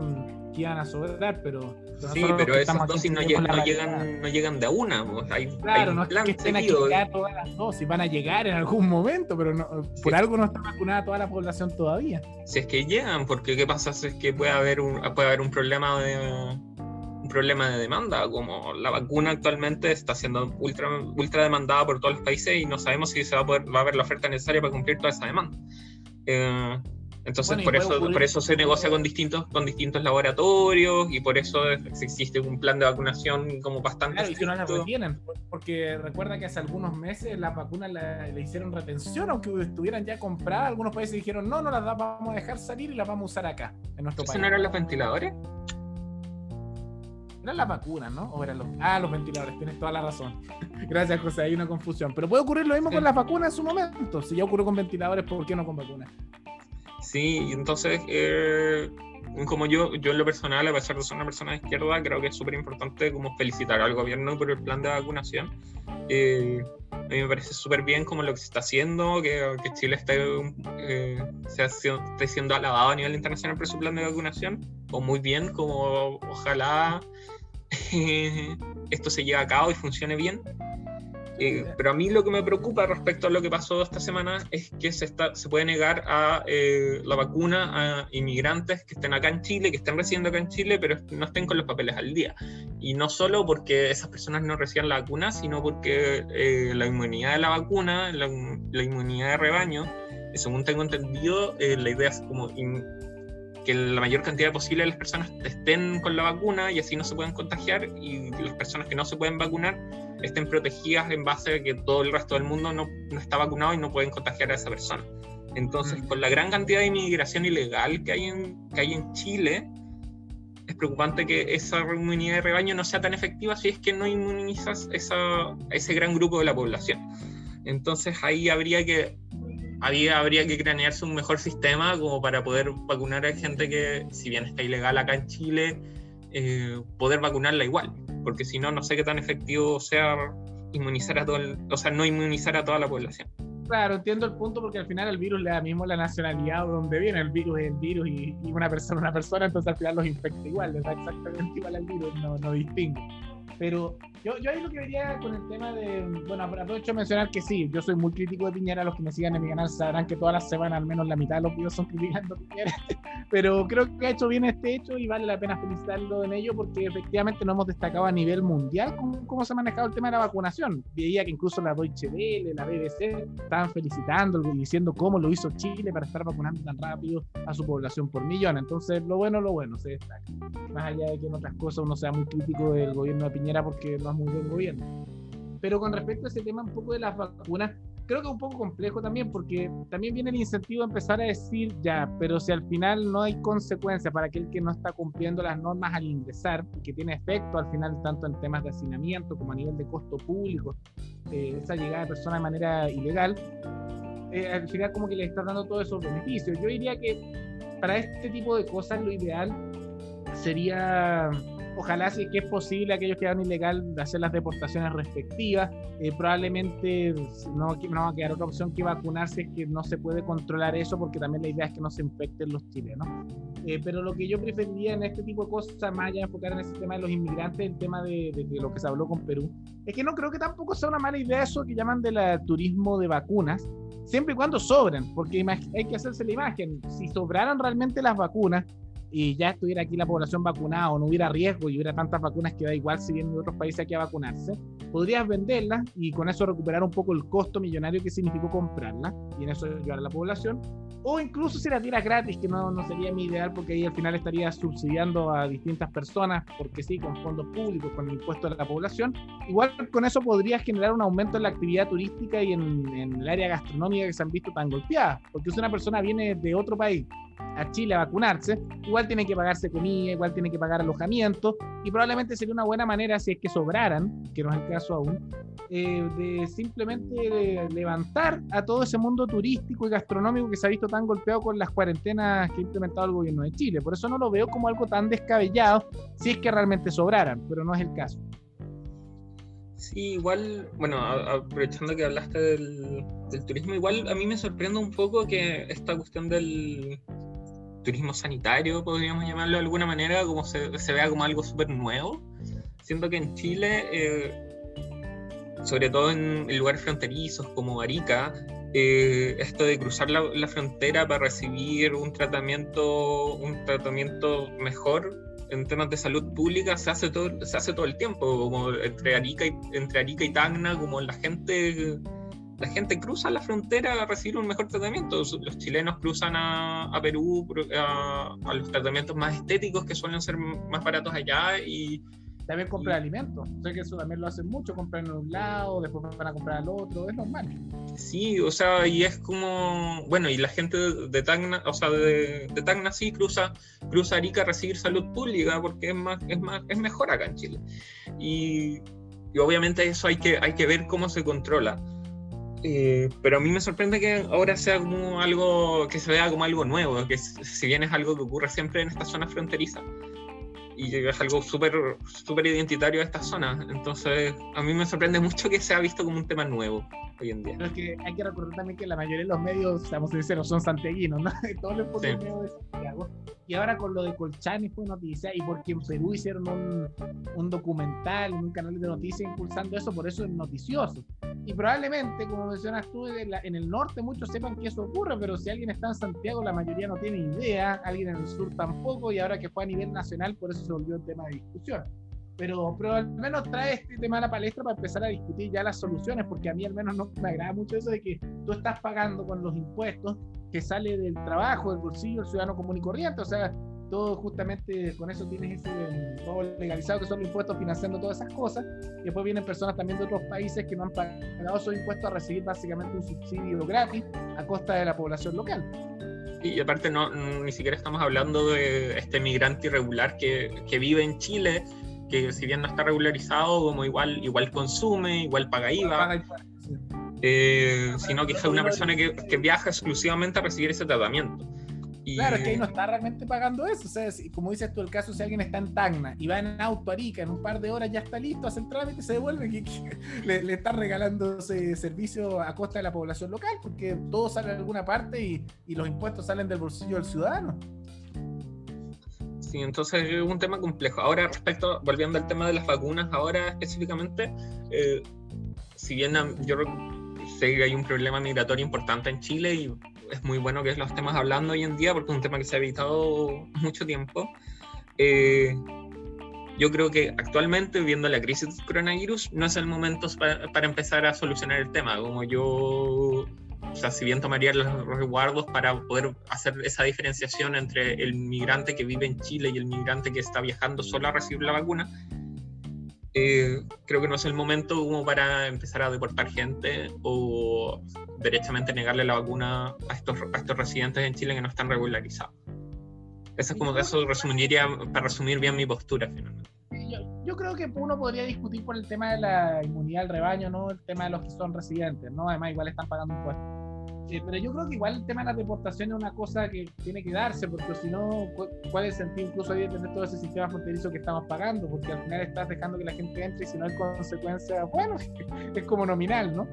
que iban a sobrar, pero Sí, pero esas dosis no, llegan, no llegan de una. hay, claro, no es que estén aquí todas las dosis, van a llegar en algún momento, pero no, por algo no está vacunada toda la población todavía. Si es que llegan, porque ¿qué pasa si es que puede haber un, puede haber un problema de un problema de demanda, como la vacuna actualmente está siendo ultra, ultra demandada por todos los países y no sabemos si se va a, poder, va a haber la oferta necesaria para cumplir toda esa demanda. Eh, entonces por eso, por eso se negocia con distintos, con distintos laboratorios y por eso existe un plan de vacunación como bastante. Claro, y que no las retienen, porque recuerda que hace algunos meses las vacunas le hicieron retención, aunque estuvieran ya compradas, algunos países dijeron no, no las vamos a dejar salir y las vamos a usar acá, en nuestro país. no eran los ventiladores? Eran las vacunas, ¿no? ¿O eran los... Ah, los ventiladores, tienes toda la razón. (laughs) Gracias, José, hay una confusión. Pero puede ocurrir lo mismo con las vacunas en su momento. Si ya ocurrió con ventiladores, ¿por qué no con vacunas? Sí, entonces, eh, como yo, yo en lo personal, a pesar de ser una persona de izquierda, creo que es súper importante como felicitar al gobierno por el plan de vacunación. Eh, a mí me parece súper bien como lo que se está haciendo, que, que Chile está, eh, se está siendo alabado a nivel internacional por su plan de vacunación, o muy bien, como ojalá (laughs) esto se lleve a cabo y funcione bien. Eh, pero a mí lo que me preocupa respecto a lo que pasó esta semana es que se, está, se puede negar a eh, la vacuna a inmigrantes que estén acá en Chile, que estén residiendo acá en Chile, pero no estén con los papeles al día. Y no solo porque esas personas no reciban la vacuna, sino porque eh, la inmunidad de la vacuna, la, inmunidad de rebaño, según tengo entendido, la idea es como que la mayor cantidad posible de las personas estén con la vacuna y así no se puedan contagiar y las personas que no se pueden vacunar estén protegidas en base a que todo el resto del mundo no, no está vacunado y no pueden contagiar a esa persona. Entonces, mm. con la gran cantidad de inmigración ilegal que hay en, que hay en Chile, es preocupante que esa inmunidad de rebaño no sea tan efectiva si es que no inmunizas esa, a ese gran grupo de la población. Entonces ahí habría que, había, habría que cranearse un mejor sistema como para poder vacunar a gente que, si bien está ilegal acá en Chile, eh, poder vacunarla igual porque si no, no sé qué tan efectivo sea inmunizar a todo o sea, no inmunizar a toda la población. Claro, entiendo el punto porque al final el virus le da mismo la nacionalidad donde viene. El virus es el virus y, una persona una persona, entonces al final los infecta igual, les da exactamente igual al virus, no, no distingue. Pero yo, yo ahí lo que vería con el tema de. Bueno, aprovecho de mencionar que sí, yo soy muy crítico de Piñera. Los que me sigan en mi canal sabrán que todas las semanas, al menos la mitad de los videos son criticando a Piñera. (laughs) Pero creo que ha hecho bien este hecho y vale la pena felicitarlo en ello porque efectivamente no hemos destacado a nivel mundial cómo, cómo se ha manejado el tema de la vacunación. Veía que incluso la Deutsche Welle, la BBC, estaban felicitándolo y diciendo cómo lo hizo Chile para estar vacunando tan rápido a su población por millón. Entonces, lo bueno, lo bueno se destaca. Más allá de que en otras cosas uno sea muy crítico del gobierno de Piñera porque no muy buen gobierno. Pero con respecto a ese tema un poco de las vacunas, creo que es un poco complejo también, porque también viene el incentivo de empezar a decir ya, pero si al final no hay consecuencia para aquel que no está cumpliendo las normas al ingresar, que tiene efecto al final tanto en temas de hacinamiento como a nivel de costo público, eh, esa llegada de personas de manera ilegal, eh, al final como que le está dando todos esos beneficios. Yo diría que para este tipo de cosas lo ideal sería ojalá si es que es posible aquellos que hagan ilegal hacer las deportaciones respectivas. Eh, probablemente no, no, va a quedar otra opción que vacunarse, es que no se puede controlar eso porque también la idea es que no se infecten los chilenos. Eh, pero lo que yo preferiría en este tipo de cosas, más allá de enfocar en ese tema de los inmigrantes, el tema de, de, lo que se habló con Perú, es que no creo que tampoco sea una mala idea eso que llaman del turismo de vacunas, siempre y cuando sobren, porque hay que hacerse la imagen. Si sobraran realmente las vacunas, y ya estuviera aquí la población vacunada o no hubiera riesgo y hubiera tantas vacunas que da igual si vienen de otros países aquí a vacunarse, podrías venderlas y con eso recuperar un poco el costo millonario que significó comprarlas y en eso ayudar a la población. O incluso si la tiras gratis, que no, no sería mi ideal porque ahí al final estaría subsidiando a distintas personas, porque sí, con fondos públicos, con el impuesto de la población. Igual con eso podrías generar un aumento en la actividad turística y en, en el área gastronómica que se han visto tan golpeadas. Porque si una persona viene de otro país a Chile a vacunarse, igual tiene que pagarse comida, igual tiene que pagar alojamiento, y probablemente sería una buena manera, si es que sobraran, que no es el caso aún, eh, de simplemente levantar a todo ese mundo turístico y gastronómico que se ha visto tan golpeado con las cuarentenas que ha implementado el gobierno de Chile. Por eso no lo veo como algo tan descabellado, si es que realmente sobraran, pero no es el caso. Sí, igual, bueno, aprovechando que hablaste del, del, turismo, igual a mí me sorprende un poco que esta cuestión del, turismo sanitario, podríamos llamarlo de alguna manera, como se, se vea como algo súper nuevo. Siento que en Chile, eh, sobre todo en, lugares fronterizos como Arica, eh, esto de cruzar la, la, frontera para recibir un tratamiento, un tratamiento mejor en temas de salud pública se hace todo, se hace todo el tiempo, como entre Arica y, entre Arica y Tacna, como la gente la gente cruza la frontera a recibir un mejor tratamiento. Los chilenos cruzan a, Perú a, los tratamientos más estéticos que suelen ser más baratos allá y, también comprar alimentos. Sé que eso también lo hacen mucho, compran en un lado, después van a comprar al otro, es normal. Sí, o sea, y es como, bueno, y la gente de Tacna, o sea, de, de Tacna sí cruza, cruza Arica a recibir salud pública porque es más, es más, es mejor acá en Chile. Y, y obviamente eso hay que, hay que ver cómo se controla. Eh, pero a mí me sorprende que ahora sea como algo que se vea como algo nuevo, que si bien es algo que ocurre siempre en esta zona fronteriza y es algo súper identitario de esta zona, entonces a mí me sorprende mucho que sea visto como un tema nuevo hoy en día. Pero que hay que recordar también que la mayoría de los medios, estamos sinceros, son santiaguinos, ¿no? (laughs) Todos los sí. medios de Santiago. Y ahora con lo de Colchani fue noticia, y porque en Perú hicieron un, un documental, un canal de noticias impulsando eso, por eso es noticioso. Y probablemente, como mencionas tú, en, la, en el norte muchos sepan que eso ocurre, pero si alguien está en Santiago, la mayoría no tiene idea, alguien en el sur tampoco, y ahora que fue a nivel nacional, por eso se volvió un tema de discusión pero, pero al menos trae este tema a la palestra para empezar a discutir ya las soluciones, porque a mí al menos no me agrada mucho eso de que tú estás pagando con los impuestos que sale del trabajo, del bolsillo del ciudadano común y corriente, o sea, todo justamente con eso tienes ese todo legalizado que son los impuestos financiando todas esas cosas, y después vienen personas también de otros países que no han pagado esos impuestos a recibir básicamente un subsidio gratis a costa de la población local. Y aparte no, ni siquiera estamos hablando de este migrante irregular que, que vive en Chile que si bien no está regularizado, como igual, igual consume, igual paga IVA, eh, sino que es una persona que, que, viaja exclusivamente a recibir ese tratamiento. Y... Claro, es que ahí no está realmente pagando eso. O sea, como dices tú, el caso, si alguien está en Tacna y va en auto a Arica, en un par de horas ya está listo, hace el trámite, se devuelve, que, que le, le está regalando ese servicio a costa de la población local, porque todo sale de alguna parte y, y los impuestos salen del bolsillo del ciudadano. Sí, entonces es un tema complejo. Ahora, respecto, volviendo al tema de las vacunas, ahora específicamente, eh, si bien yo sé que hay un problema migratorio importante en Chile y es muy bueno que lo estemos hablando hoy en día porque es un tema que se ha evitado mucho tiempo. Eh, yo creo que actualmente, viendo la crisis del coronavirus, no es el momento para, para empezar a solucionar el tema. Como yo o sea, si bien tomaría los resguardos para poder hacer esa diferenciación entre el migrante que vive en Chile y el migrante que está viajando solo a recibir la vacuna, eh, creo que no es el momento como para empezar a deportar gente o derechamente negarle la vacuna a estos, a estos residentes en Chile que no están regularizados. Eso es como eso resumiría, para resumir bien mi postura finalmente. Yo, creo que uno podría discutir por el tema de la inmunidad del rebaño, ¿no? El tema de los que son residentes, ¿no? Además, igual están pagando impuestos eh, pero yo creo que igual el tema de la deportación es una cosa que tiene que darse, porque si no, ¿cuál es el sentido incluso de tener todo ese sistema fronterizo que estamos pagando? Porque al final estás dejando que la gente entre y si no hay consecuencias, bueno, (laughs) es como nominal, ¿no?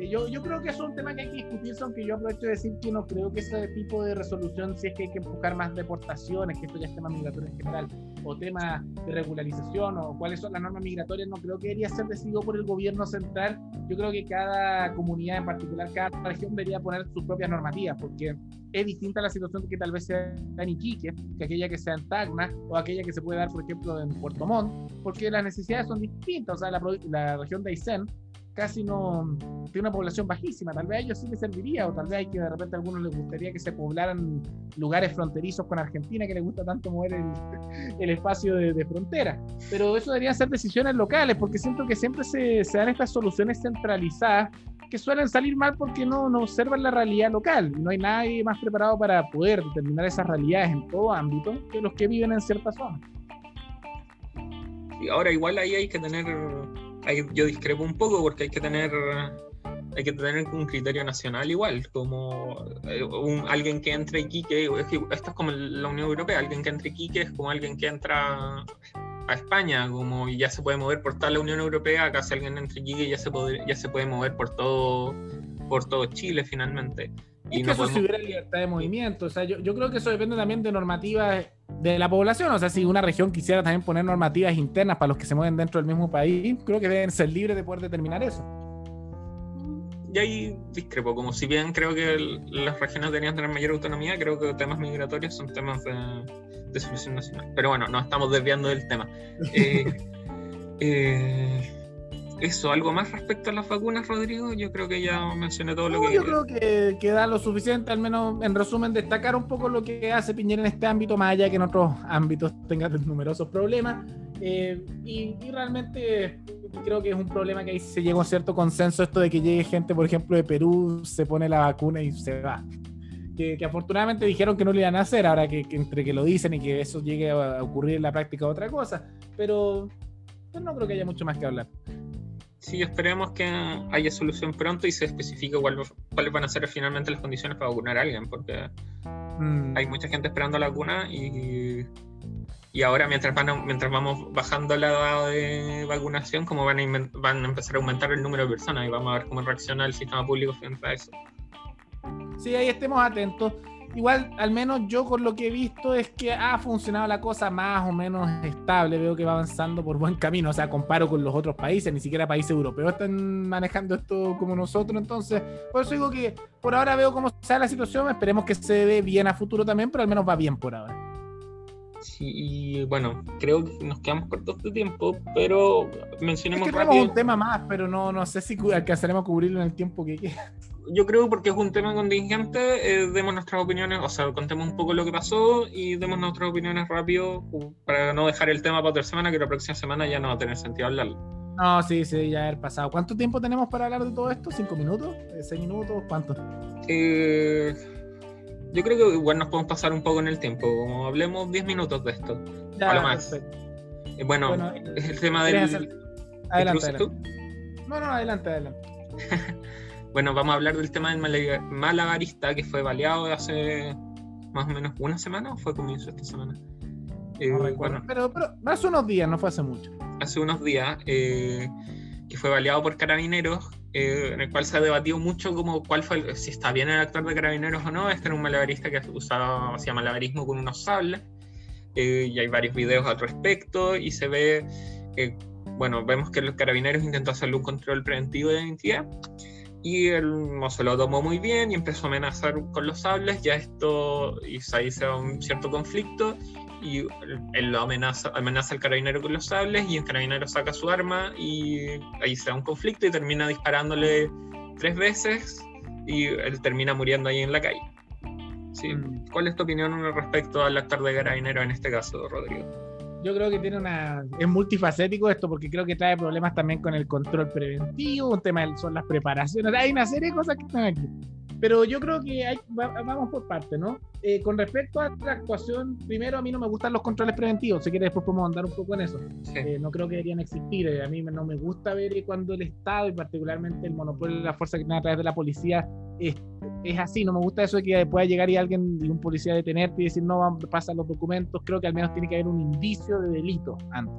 Eh, yo, yo creo que eso es un tema que hay que discutirse, aunque yo aprovecho de decir que no creo que ese tipo de resolución, si es que hay que buscar más deportaciones, que esto ya es tema migratorio en general, o tema de regularización, o cuáles son las normas migratorias, no creo que debería ser decidido por el gobierno central. Yo creo que cada comunidad en particular, cada región debería poner sus propias normativas, porque es distinta la situación que tal vez sea en Iquique, que aquella que sea en Tacna, o aquella que se puede dar, por ejemplo, en Puerto Montt, porque las necesidades son distintas. O sea, la, la región de Aysén casi no tiene una población bajísima. Tal vez a ellos sí les serviría, o tal vez hay que de repente a algunos les gustaría que se poblaran lugares fronterizos con Argentina, que les gusta tanto mover el, (laughs) el espacio de, de, frontera. Pero eso deberían ser decisiones locales, porque siento que siempre se, se, dan estas soluciones centralizadas que suelen salir mal porque no, observan la realidad local. No hay nadie más preparado para poder determinar esas realidades en todo ámbito que los que viven en ciertas zonas. Y ahora igual ahí hay que tener ahí yo discrepo un poco porque hay que tener hay que tener un criterio nacional igual, como eh, un, alguien que entre Iquique, esto es como la Unión Europea, alguien que entre Iquique es como alguien que entra a España, como ya se puede mover por toda la Unión Europea, acá si alguien entre Iquique ya se puede, ya se puede mover por todo, por todo Chile finalmente. Y es que eso si hubiera libertad de movimiento, o sea, yo, yo creo que eso depende también de normativas de la población. O sea, si una región quisiera también poner normativas internas para los que se mueven dentro del mismo país, creo que deben ser libres de poder determinar eso. Y ahí discrepo, como si bien creo que las regiones deberían tener mayor autonomía, creo que temas migratorios son temas de, de solución nacional. Pero bueno, nos estamos desviando del tema. Eh, (laughs) eh, eso, ¿algo más respecto a las vacunas, Rodrigo? Yo creo que ya mencioné todo lo que... Yo creo que, que, da lo suficiente, al menos en resumen, destacar un poco lo que hace Piñera en este ámbito, más allá que en otros ámbitos (laughs) tenga numerosos problemas. Eh, y, realmente creo que es un problema que ahí se llega a un cierto consenso esto de que llegue gente, por ejemplo, de Perú, se pone la vacuna y se va. Que, afortunadamente dijeron que no lo iban a hacer, ahora que, entre que lo dicen y que eso llegue a ocurrir en la práctica otra cosa, pero no creo que haya mucho más que hablar. Sí, esperemos que haya solución pronto y se especifique cuáles van a ser finalmente las condiciones para vacunar a alguien, porque mm. hay mucha gente esperando la vacuna y y ahora, mientras, van mientras vamos bajando la edad de vacunación, como van a, van a empezar a aumentar el número de personas y vamos a ver cómo reacciona el sistema público frente a eso. Sí, ahí estemos atentos. Igual, al menos yo con lo que he visto es que ha funcionado la cosa más o menos estable. Veo que va avanzando por buen camino. O sea, comparo con los otros países, ni siquiera países europeos están manejando esto como nosotros. Entonces, por eso digo que por ahora veo cómo está la situación. Esperemos que se dé bien a futuro también, pero al menos va bien por ahora. Sí, y bueno, creo que nos quedamos cortos de tiempo, pero mencionemos es que rápido. un tema más, pero no, no sé si alcanzaremos a cubrirlo en el tiempo que queda. Yo creo porque es un tema contingente, eh, demos nuestras opiniones, o sea, contemos un poco lo que pasó y demos nuestras opiniones rápido para no dejar el tema para otra semana, que la próxima semana ya no va a tener sentido hablarlo. No, sí, sí, ya haber pasado. ¿Cuánto tiempo tenemos para hablar de todo esto? ¿Cinco minutos? ¿Seis minutos? ¿Cuánto? Eh yo creo que igual nos podemos pasar un poco en el tiempo, como hablemos 10 minutos de esto. Ya, lo más. Eh, bueno, es el tema del. Adelante, adelante. Tú? No, no, adelante, adelante. (laughs) bueno, vamos a hablar del tema del malabarista que fue baleado hace más o menos una semana o fue comienzo esta semana. Eh, bueno, pero, pero hace unos días, no fue hace mucho. Hace unos días, eh, que fue baleado por carabineros eh, en el cual se ha debatido mucho como cuál fue si está bien el actor de carabineros o no. Este era un malabarista que usaba, hacía malabarismo con unos sables. Eh, y hay varios videos al respecto y se ve, eh, bueno, vemos que los carabineros intentó hacerle un control preventivo de identidad y él no se lo tomó muy bien y empezó a amenazar con los sables, ya esto, y ahí se da un cierto conflicto y él lo amenaza, amenaza al carabinero con los sables y el carabinero saca su arma y ahí se da un conflicto y termina disparándole tres veces y él termina muriendo ahí en la calle. Sí. Mm. ¿Cuál es tu opinión respecto al actor de carabinero en este caso, Rodrigo? Yo creo que tiene una. Es multifacético esto porque creo que trae problemas también con el control preventivo, un tema son las preparaciones. Hay una serie de cosas que están aquí. Pero yo creo que hay, vamos por parte, ¿no? Eh, con respecto a la actuación, primero a mí no me gustan los controles preventivos, si quieres después podemos andar un poco en eso. Eh, no creo que deberían existir, eh, a mí no me gusta ver cuando el Estado y particularmente el monopolio de la fuerza que tiene a través de la policía es, es, así, no me gusta eso de que pueda llegar y alguien y un policía detenerte y decir no, pasan los documentos, creo que al menos tiene que haber un indicio de delito antes.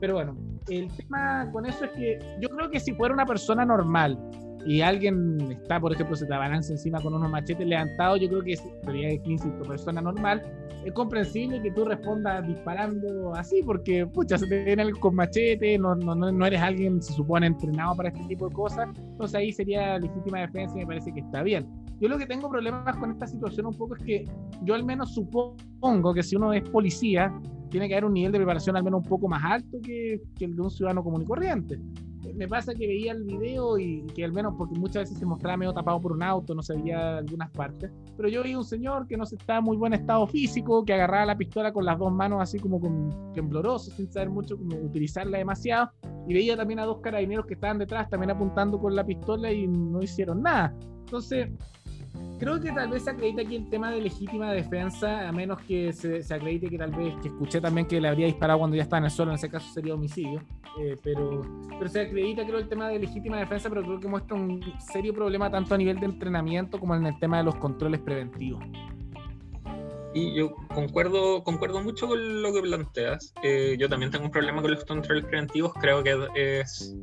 Pero bueno, el tema con eso es que yo creo que si fuera una persona normal, y alguien está, por ejemplo, se te abalanza encima con unos machetes levantados, yo creo que sería, insisto, persona normal, es comprensible que tú respondas disparando así, porque, pucha, se te viene con machete, no, no, no eres alguien, se supone, entrenado para este tipo de cosas, entonces ahí sería legítima defensa y me parece que está bien. Yo lo que tengo problemas con esta situación un poco es que yo al menos supongo que si uno es policía, tiene que haber un nivel de preparación al menos un poco más alto que, que el de un ciudadano común y corriente me pasa que veía el video y que al menos, porque muchas veces se mostraba medio tapado por un auto, no se veía algunas partes, pero yo vi un señor que no se estaba en muy buen estado físico, que agarraba la pistola con las dos manos así como con tembloroso, sin saber mucho cómo utilizarla demasiado, y veía también a dos carabineros que estaban detrás también apuntando con la pistola y no hicieron nada. Entonces, creo que tal vez se acredita aquí el tema de legítima defensa, a menos que se, acredite que tal vez, que escuché también que le habría disparado cuando ya estaba en el suelo, en ese caso sería homicidio, eh, pero, se acredita creo el tema de legítima defensa, pero creo que muestra un serio problema tanto a nivel de entrenamiento como en el tema de los controles preventivos. Y yo concuerdo, concuerdo mucho con lo que planteas. Eh, yo también tengo un problema con los controles preventivos. Creo que es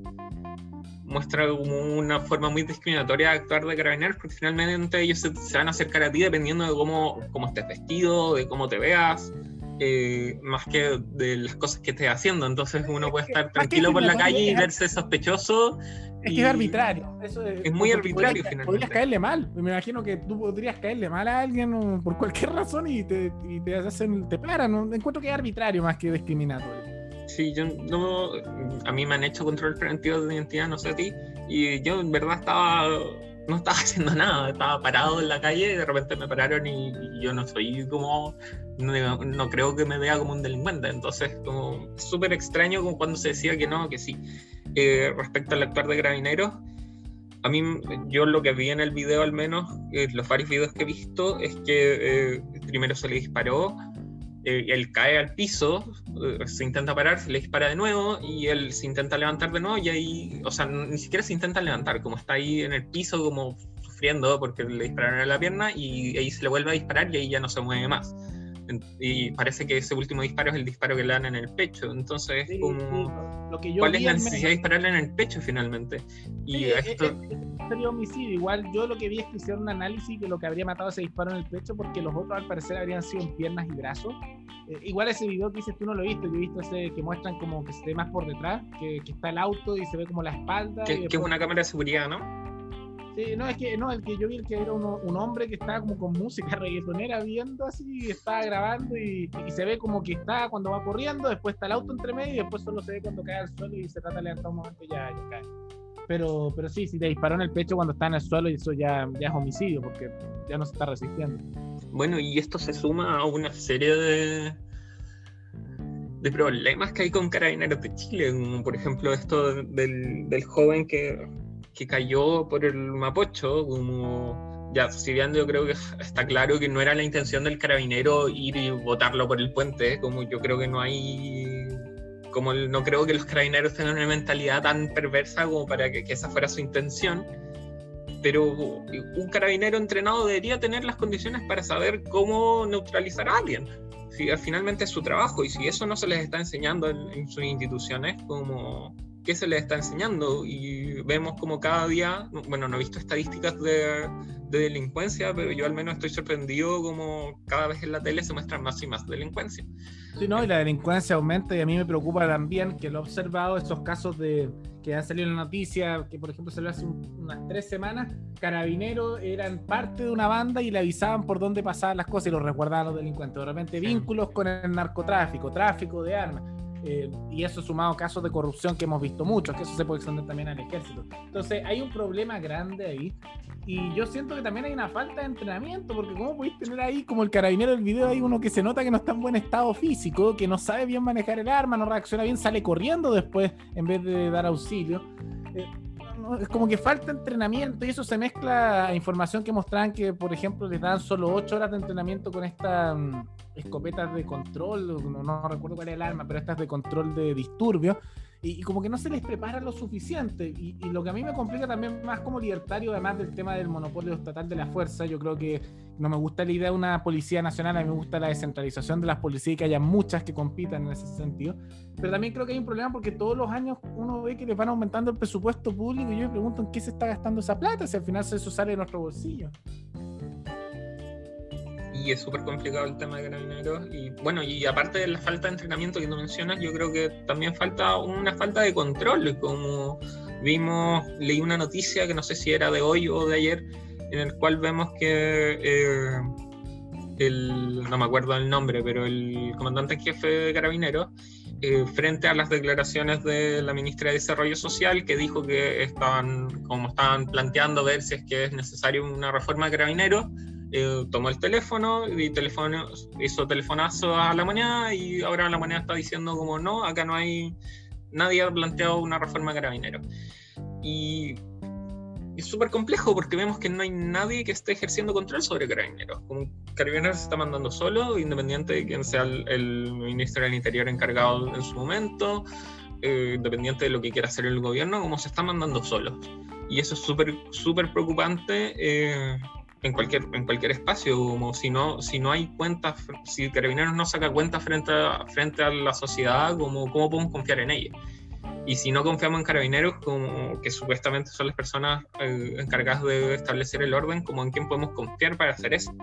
muestra una forma muy discriminatoria de actuar de carabineros, porque finalmente ellos se, van a acercar a ti dependiendo de cómo, cómo estés vestido, de cómo te veas, eh, más que de las cosas que estés haciendo. Entonces uno puede estar tranquilo por la calle y verse sospechoso. Es que es arbitrario. Eso es, muy arbitrario finalmente. Podrías caerle mal. Me imagino que tú podrías caerle mal a alguien por cualquier razón y te, y te hacen, te paran. Encuentro que es arbitrario más que discriminatorio. Sí, yo no. A mí me han hecho control preventivo de identidad, no sé a ti. Y yo en verdad estaba. no estaba (laughs) haciendo nada, estaba parado en la calle y de repente me pararon y, yo no soy como, no, creo que me vea como un delincuente, entonces como súper extraño como cuando se decía que no, que sí. Eh, respecto al actuar de Carabineros, a mí, yo lo que vi en el video al menos, eh, los varios videos que he visto, es que eh, primero se le disparó, eh, él cae al piso, se intenta parar, se le dispara de nuevo y él se intenta levantar de nuevo y ahí, o sea, ni siquiera se intenta levantar, como está ahí en el piso como sufriendo porque le dispararon en la pierna y ahí se le vuelve a disparar y ahí ya no se mueve más y parece que ese último disparo es el disparo que le dan en el pecho. Entonces, como, lo que ¿cuál es la necesidad de dispararle en el pecho finalmente? Y esto... sería homicidio. Igual yo lo que vi es que hicieron un análisis de lo que habría matado ese disparo en el pecho, porque los otros al parecer habrían sido en piernas y brazos. Eh, igual ese video que dices tú no lo viste, yo he visto ese que muestran como que se ve más por detrás, que, que está el auto y se ve como la espalda. Que, que es una cámara de seguridad, ¿no? Sí, no, es que no, el que yo vi el que era un hombre que estaba como con música (laughs) reggaetonera viendo así, estaba grabando y, se ve como que está cuando va corriendo, después está el auto entre medio y después solo se ve cuando cae al suelo y se trata de levantar un momento y ya, cae. Pero, pero sí, si te disparó en el pecho cuando está en el suelo y eso ya, ya es homicidio porque ya no se está resistiendo. Bueno, y esto se suma a una serie de, de problemas que hay con carabineros de Chile, por ejemplo esto del, del joven que que cayó por el Mapocho, como ya, si bien yo creo que (laughs) está claro que no era la intención del carabinero ir y botarlo por el puente, como yo creo que no hay, como no creo que los carabineros tengan una mentalidad tan perversa como para que, que esa fuera su intención, pero un carabinero entrenado debería tener las condiciones para saber cómo neutralizar a alguien. Si finalmente es su trabajo y si eso no se les está enseñando en, en sus instituciones, como qué se les está enseñando y vemos como cada día, bueno, no he visto estadísticas de, delincuencia, pero yo al menos estoy sorprendido como cada vez en la tele se muestran más y más delincuencia. Sí, no, y la delincuencia aumenta y a mí me preocupa también que lo he observado, estos casos de que han salido en la noticia, que por ejemplo salió hace unas tres semanas, carabineros eran parte de una banda y le avisaban por dónde pasaban las cosas y los resguardaban los delincuentes. De repente vínculos con el narcotráfico, tráfico de armas eh, y eso sumado a casos de corrupción que hemos visto muchos, que eso se puede extender también al ejército. Entonces hay un problema grande ahí y yo siento que también hay una falta de entrenamiento, porque ¿cómo podéis tener ahí como el carabinero del video, hay uno que se nota que no está en buen estado físico, que no sabe bien manejar el arma, no reacciona bien, sale corriendo después en vez de dar auxilio? Eh, es como que falta entrenamiento y eso se mezcla a información que mostraban que, por ejemplo, les dan solo 8 horas de entrenamiento con estas mm, escopetas de control, no, recuerdo cuál es el arma, pero estas de control de disturbios y, como que no se les prepara lo suficiente. Y, lo que a mí me complica también más como libertario, además del tema del monopolio estatal de la fuerza, yo creo que no me gusta la idea de una policía nacional, a mí me gusta la descentralización de las policías y que haya muchas que compitan en ese sentido. Pero también creo que hay un problema porque todos los años uno ve que les van aumentando el presupuesto público y yo me pregunto en qué se está gastando esa plata, si al final eso sale de nuestro bolsillo y es súper complicado el tema de carabineros. Y bueno, y aparte de la falta de entrenamiento que tú mencionas, yo creo que también falta una falta de control. Como vimos, leí una noticia que no sé si era de hoy o de ayer, en el cual vemos que eh, el, no me acuerdo el nombre, pero el comandante en jefe de carabineros. Eh, frente a las declaraciones de la ministra de Desarrollo Social que dijo que estaban, como estaban planteando ver si es que es necesario una reforma de carabineros, eh, tomó el teléfono y teléfono, hizo telefonazo a la moneda y ahora la moneda está diciendo como no, acá no hay, nadie ha planteado una reforma de carabineros. Y es súper complejo porque vemos que no hay nadie que esté ejerciendo control sobre carabineros. Como carabineros se está mandando solo, independiente de quién sea el, ministro del Interior encargado en su momento, eh, independiente de lo que quiera hacer el gobierno, como se está mandando solo. Y eso es súper, súper preocupante. Eh, en cualquier, en cualquier espacio, como si no, si no hay cuentas, si Carabineros no saca cuentas frente a, frente a la sociedad, como, ¿cómo podemos confiar en ella? Y si no confiamos en Carabineros, como que supuestamente son las personas eh, encargadas de establecer el orden, como en quién podemos confiar para hacer eso.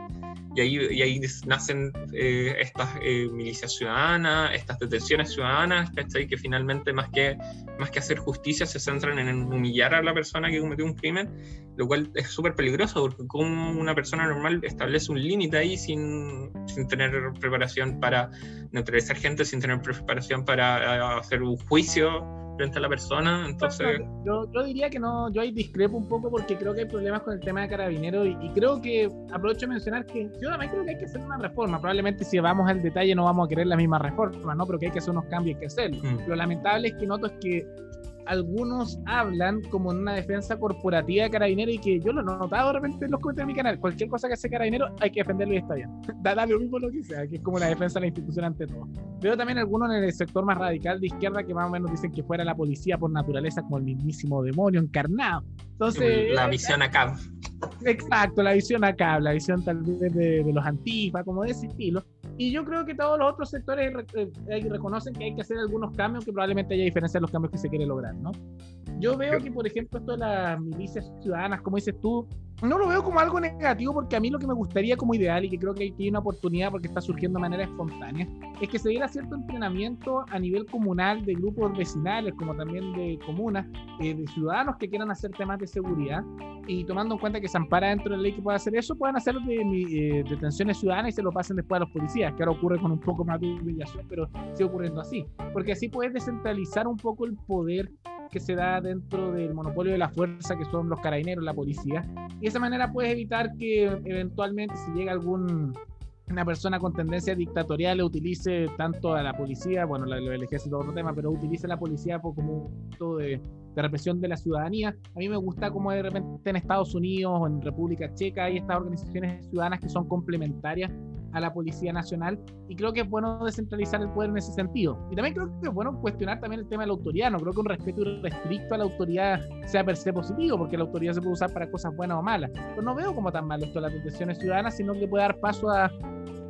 y ahí, y ahí nacen eh, estas eh, milicias ciudadanas, estas detenciones ciudadanas, ¿cachai? Que finalmente más que, más que hacer justicia se centran en humillar a la persona que cometió un crimen, lo cual es súper peligroso porque como una persona normal establece un límite ahí sin, sin tener preparación para neutralizar gente, sin tener preparación para eh, hacer un juicio frente a la persona, entonces... Yo, yo, diría que no, yo ahí discrepo un poco porque creo que hay problemas con el tema de carabineros y, creo que, aprovecho de mencionar que yo también creo que hay que hacer una reforma, probablemente si vamos al detalle no vamos a querer la misma reforma, ¿no? Pero que hay que hacer unos cambios, hay que hacerlo. Mm. Lo lamentable es que noto es que algunos hablan como en una defensa corporativa de carabinero y que yo lo he notado de repente en los comentarios de mi canal. Cualquier cosa que hace carabinero hay que defenderlo y está bien. (laughs) da, lo mismo lo que sea, que es como la defensa de la institución ante todo. Veo también algunos en el sector más radical de izquierda que más o menos dicen que fuera la policía por naturaleza como el mismísimo demonio encarnado. Entonces, la visión acá. (laughs) Exacto, la visión acá, la visión tal vez de, de los antifas, como de ese estilo. Y yo creo que todos los otros sectores eh, reconocen que hay que hacer algunos cambios, que probablemente haya diferencia en los cambios que se quiere lograr, ¿no? Yo veo que, por ejemplo, esto de las milicias ciudadanas, como dices tú, no lo veo como algo negativo porque a mí lo que me gustaría como ideal y que creo que hay una oportunidad porque está surgiendo de manera espontánea es que se diera cierto entrenamiento a nivel comunal de grupos vecinales como también de comunas, eh, de ciudadanos que quieran hacer temas de seguridad y tomando en cuenta que se ampara dentro de la ley que pueda hacer eso, puedan hacer de, eh, detenciones ciudadanas y se lo pasen después a los policías, que ahora ocurre con un poco más de humillación, pero sigue ocurriendo así, porque así puedes descentralizar un poco el poder que se da dentro del monopolio de la fuerza que son los carabineros, la policía. Y de esa manera puedes evitar que eventualmente si llega algún una persona con tendencia dictatorial utilice tanto a la policía, bueno, el ejército es otro tema, pero utilice la policía como un método de, de, represión de la ciudadanía. A mí me gusta como de repente en Estados Unidos o en República Checa hay estas organizaciones ciudadanas que son complementarias a la Policía Nacional y creo que es bueno descentralizar el poder en ese sentido. Y también creo que es bueno cuestionar también el tema de la autoridad, no creo que un respeto irrestricto a la autoridad sea per se positivo, porque la autoridad se puede usar para cosas buenas o malas. Pero no veo como tan malo esto de las detenciones ciudadanas, sino que puede dar paso a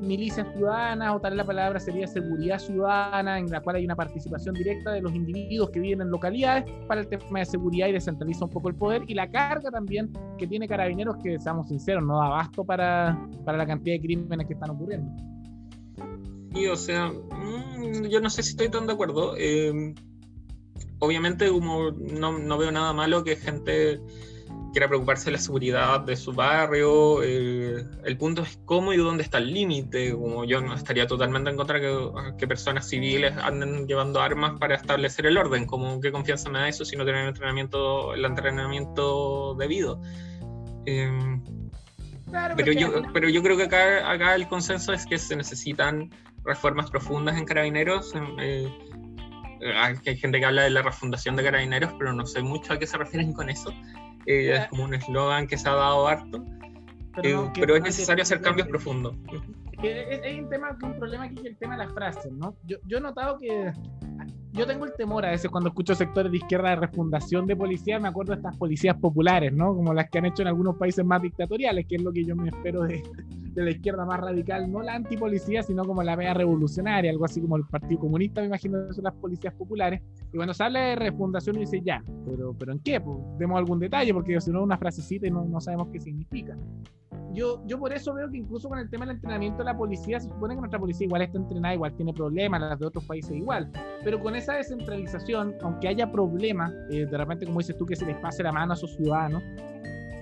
milicias ciudadanas, o tal la palabra sería seguridad ciudadana, en la cual hay una participación directa de los individuos que viven en localidades para el tema de seguridad y descentraliza un poco el poder y la carga también que tiene Carabineros, que seamos sinceros, no da abasto para, para la cantidad de crímenes que están ocurriendo. Y o sea, mm, yo no sé si estoy tan de acuerdo. Eh, obviamente, como no, no veo nada malo que gente quiera preocuparse de la seguridad de su barrio. Eh, el punto es cómo y dónde está el límite. Como yo no estaría totalmente en contra que, que personas civiles anden llevando armas para establecer el orden. Como qué confianza me da eso si no tienen entrenamiento, el entrenamiento debido. Em, pero, yo, pero yo creo que acá, acá el consenso es que se necesitan reformas profundas en carabineros. Eh, hay gente que habla de la refundación de carabineros, pero no sé mucho a qué se refieren con eso es como un eslogan que se ha dado harto, pero, eh, es necesario hacer cambios profundos. Hay un tema, un problema aquí que el tema de las frases, ¿no? Yo, yo he notado que yo tengo el temor a veces cuando escucho sectores de izquierda de refundación de policía, me acuerdo de estas policías populares, ¿no? Como las que han hecho en algunos países más dictatoriales, que es lo que yo me espero de, de la izquierda más radical, no la antipolicía, sino como la media revolucionaria, algo así como el Partido Comunista, me imagino que son las policías populares. Y cuando se habla de refundación, uno dice, ya, pero, pero ¿en qué? Pues, demos algún detalle, porque si no, una frasecita y no, no sabemos qué significa. Yo, yo por eso veo que incluso con el tema del entrenamiento de la policía, se supone que nuestra policía igual está entrenada, igual tiene problemas, las de otros países igual, pero con esa descentralización, aunque haya problemas, eh, de repente como dices tú, que se les pase la mano a sus ciudadanos,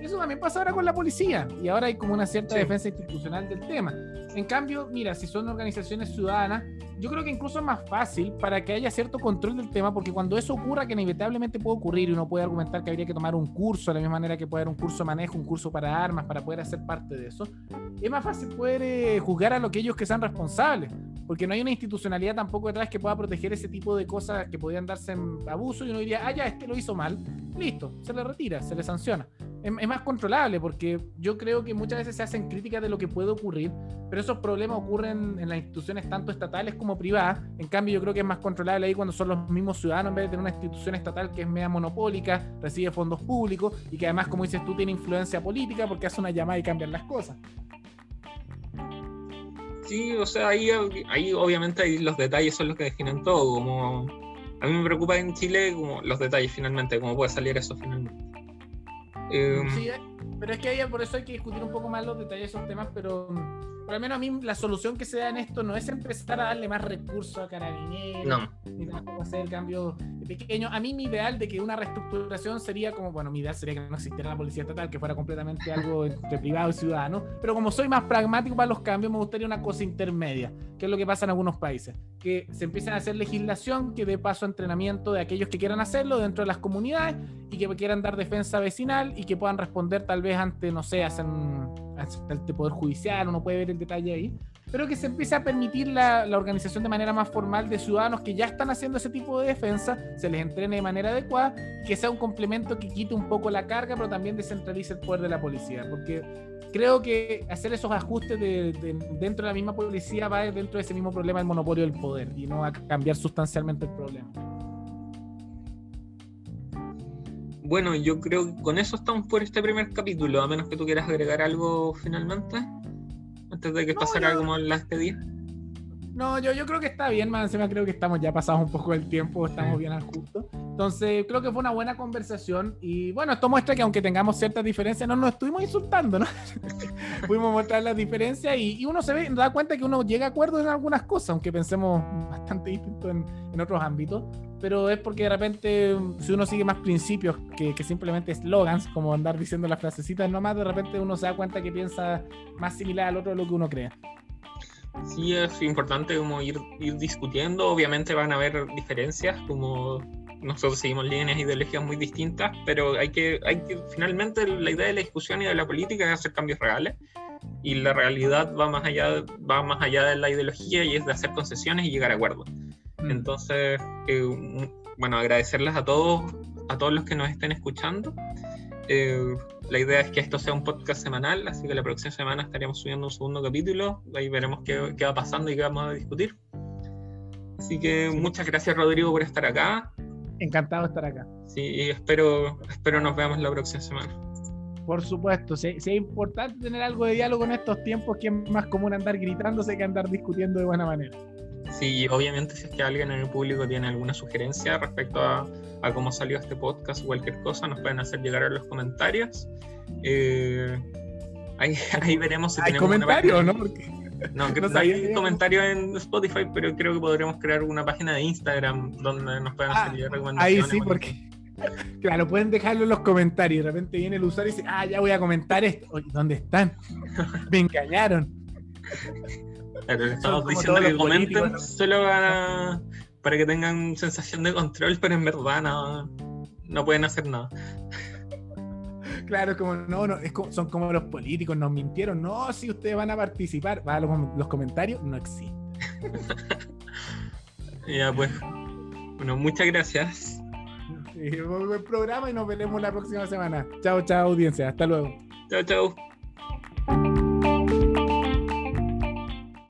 eso también pasa ahora con la policía y ahora hay como una cierta defensa institucional del tema. En cambio, mira, si son organizaciones ciudadanas, yo creo que incluso es más fácil para que haya cierto control del tema, porque cuando eso ocurra, que inevitablemente puede ocurrir, y uno puede argumentar que habría que tomar un curso, de la misma manera que puede haber un curso de manejo, un curso para armas, para poder hacer parte de eso, es más fácil poder eh, juzgar a lo que ellos que sean responsables, porque no hay una institucionalidad tampoco detrás que pueda proteger ese tipo de cosas que podrían darse en abuso, y uno diría, ah, ya, este lo hizo mal, listo, se le retira, se le sanciona es, más controlable porque yo creo que muchas veces se hacen críticas de lo que puede ocurrir, pero esos problemas ocurren en las instituciones tanto estatales como privadas. En cambio, yo creo que es más controlable ahí cuando son los mismos ciudadanos en vez de tener una institución estatal que es media monopólica, recibe fondos públicos y que además, como dices tú, tiene influencia política porque hace una llamada y cambian las cosas. Sí, o sea, ahí, ahí obviamente ahí los detalles son los que definen todo. Como a mí me preocupa en Chile los detalles finalmente, cómo puede salir eso finalmente. Em, sí, eh, pero es que ahí por eso hay que discutir un poco más los detalles de esos temas, pero por lo menos a mí la solución que se da en esto no es empezar a darle más recursos a carabineros, no. ni tampoco hacer cambios pequeños. A mí mi ideal de que una reestructuración sería como, bueno, mi ideal sería que no existiera la policía estatal, que fuera completamente algo (laughs) entre privado y ciudadano, pero como soy más pragmático para los cambios, me gustaría una cosa intermedia, que es lo que pasa en algunos países, que se empiecen a hacer legislación que dé paso a entrenamiento de aquellos que quieran hacerlo dentro de las comunidades y que quieran dar defensa vecinal y que puedan responder tal vez ante, no sé, hacen el Poder Judicial, uno puede ver el detalle ahí, pero que se empiece a permitir la, la, organización de manera más formal de ciudadanos que ya están haciendo ese tipo de defensa, se les entrene de manera adecuada, que sea un complemento que quite un poco la carga, pero también descentralice el poder de la policía, porque creo que hacer esos ajustes de, dentro de la misma policía va dentro de ese mismo problema del monopolio del poder y no va a cambiar sustancialmente el problema. Bueno, yo creo que con eso estamos por este primer capítulo, a menos que tú quieras agregar algo finalmente, antes de que no, pasara yo... como la despedida. No, yo, yo creo que está bien, más encima creo que estamos ya pasados un poco del tiempo, estamos bien al justo. Entonces, creo que fue una buena conversación y bueno, esto muestra que aunque tengamos ciertas diferencias, no nos estuvimos insultando, ¿no? (laughs) Pudimos mostrar las diferencias y, y, uno se ve, da cuenta que uno llega a acuerdo en algunas cosas, aunque pensemos bastante distinto en, en otros ámbitos pero es porque de repente, si uno sigue más principios que, que simplemente slogans, como andar diciendo las frasecitas nomás, de repente uno se da cuenta que piensa más similar al otro de lo que uno cree. Sí, es importante como ir, ir discutiendo, obviamente van a haber diferencias, como nosotros seguimos líneas ideológicas muy distintas, pero hay que, hay que, finalmente la idea de la discusión y de la política es hacer cambios reales y la realidad va más allá, va más allá de la ideología y es de hacer concesiones y llegar a acuerdos. Mm. Entonces, eh, bueno, agradecerles a todos, a todos los que nos estén escuchando. Eh, la idea es que esto sea un podcast semanal, así que la próxima semana estaríamos subiendo un segundo capítulo. Ahí veremos qué, qué va pasando y qué vamos a discutir. Así que muchas gracias, Rodrigo, por estar acá. Encantado de estar acá. Sí, y espero, espero nos veamos la próxima semana. Por supuesto, sí, sí, es importante tener algo de diálogo en estos tiempos que es más común andar gritándose que andar discutiendo de buena manera. Sí, obviamente si es que alguien en el público tiene alguna sugerencia respecto a, a cómo salió este podcast o cualquier cosa, nos pueden hacer llegar a los comentarios. Eh, ahí, (laughs) ahí, veremos si ¿Hay comentarios, ¿no? Porque... No, creo que hay comentarios en Spotify, pero creo que podremos crear una página de Instagram donde nos puedan hacer ah, recomendaciones. Ahí sí, porque... (laughs) Claro, pueden dejarlo en los comentarios. De repente viene el usuario y dice, ah, ya voy a comentar esto. Oye, ¿dónde están? (laughs) Me engañaron. Claro, estamos diciendo que comenten solo para, para, que tengan sensación de control, pero en verdad no, no pueden hacer nada. Claro, como no, no es como, son como los políticos, nos mintieron. No, si ustedes van a participar, va a los, los comentarios, no existen. (laughs) ya, pues. Bueno, muchas gracias. Sí, buen programa y nos veremos la próxima semana. Chao, chao, audiencia. Hasta luego. Chao, chao.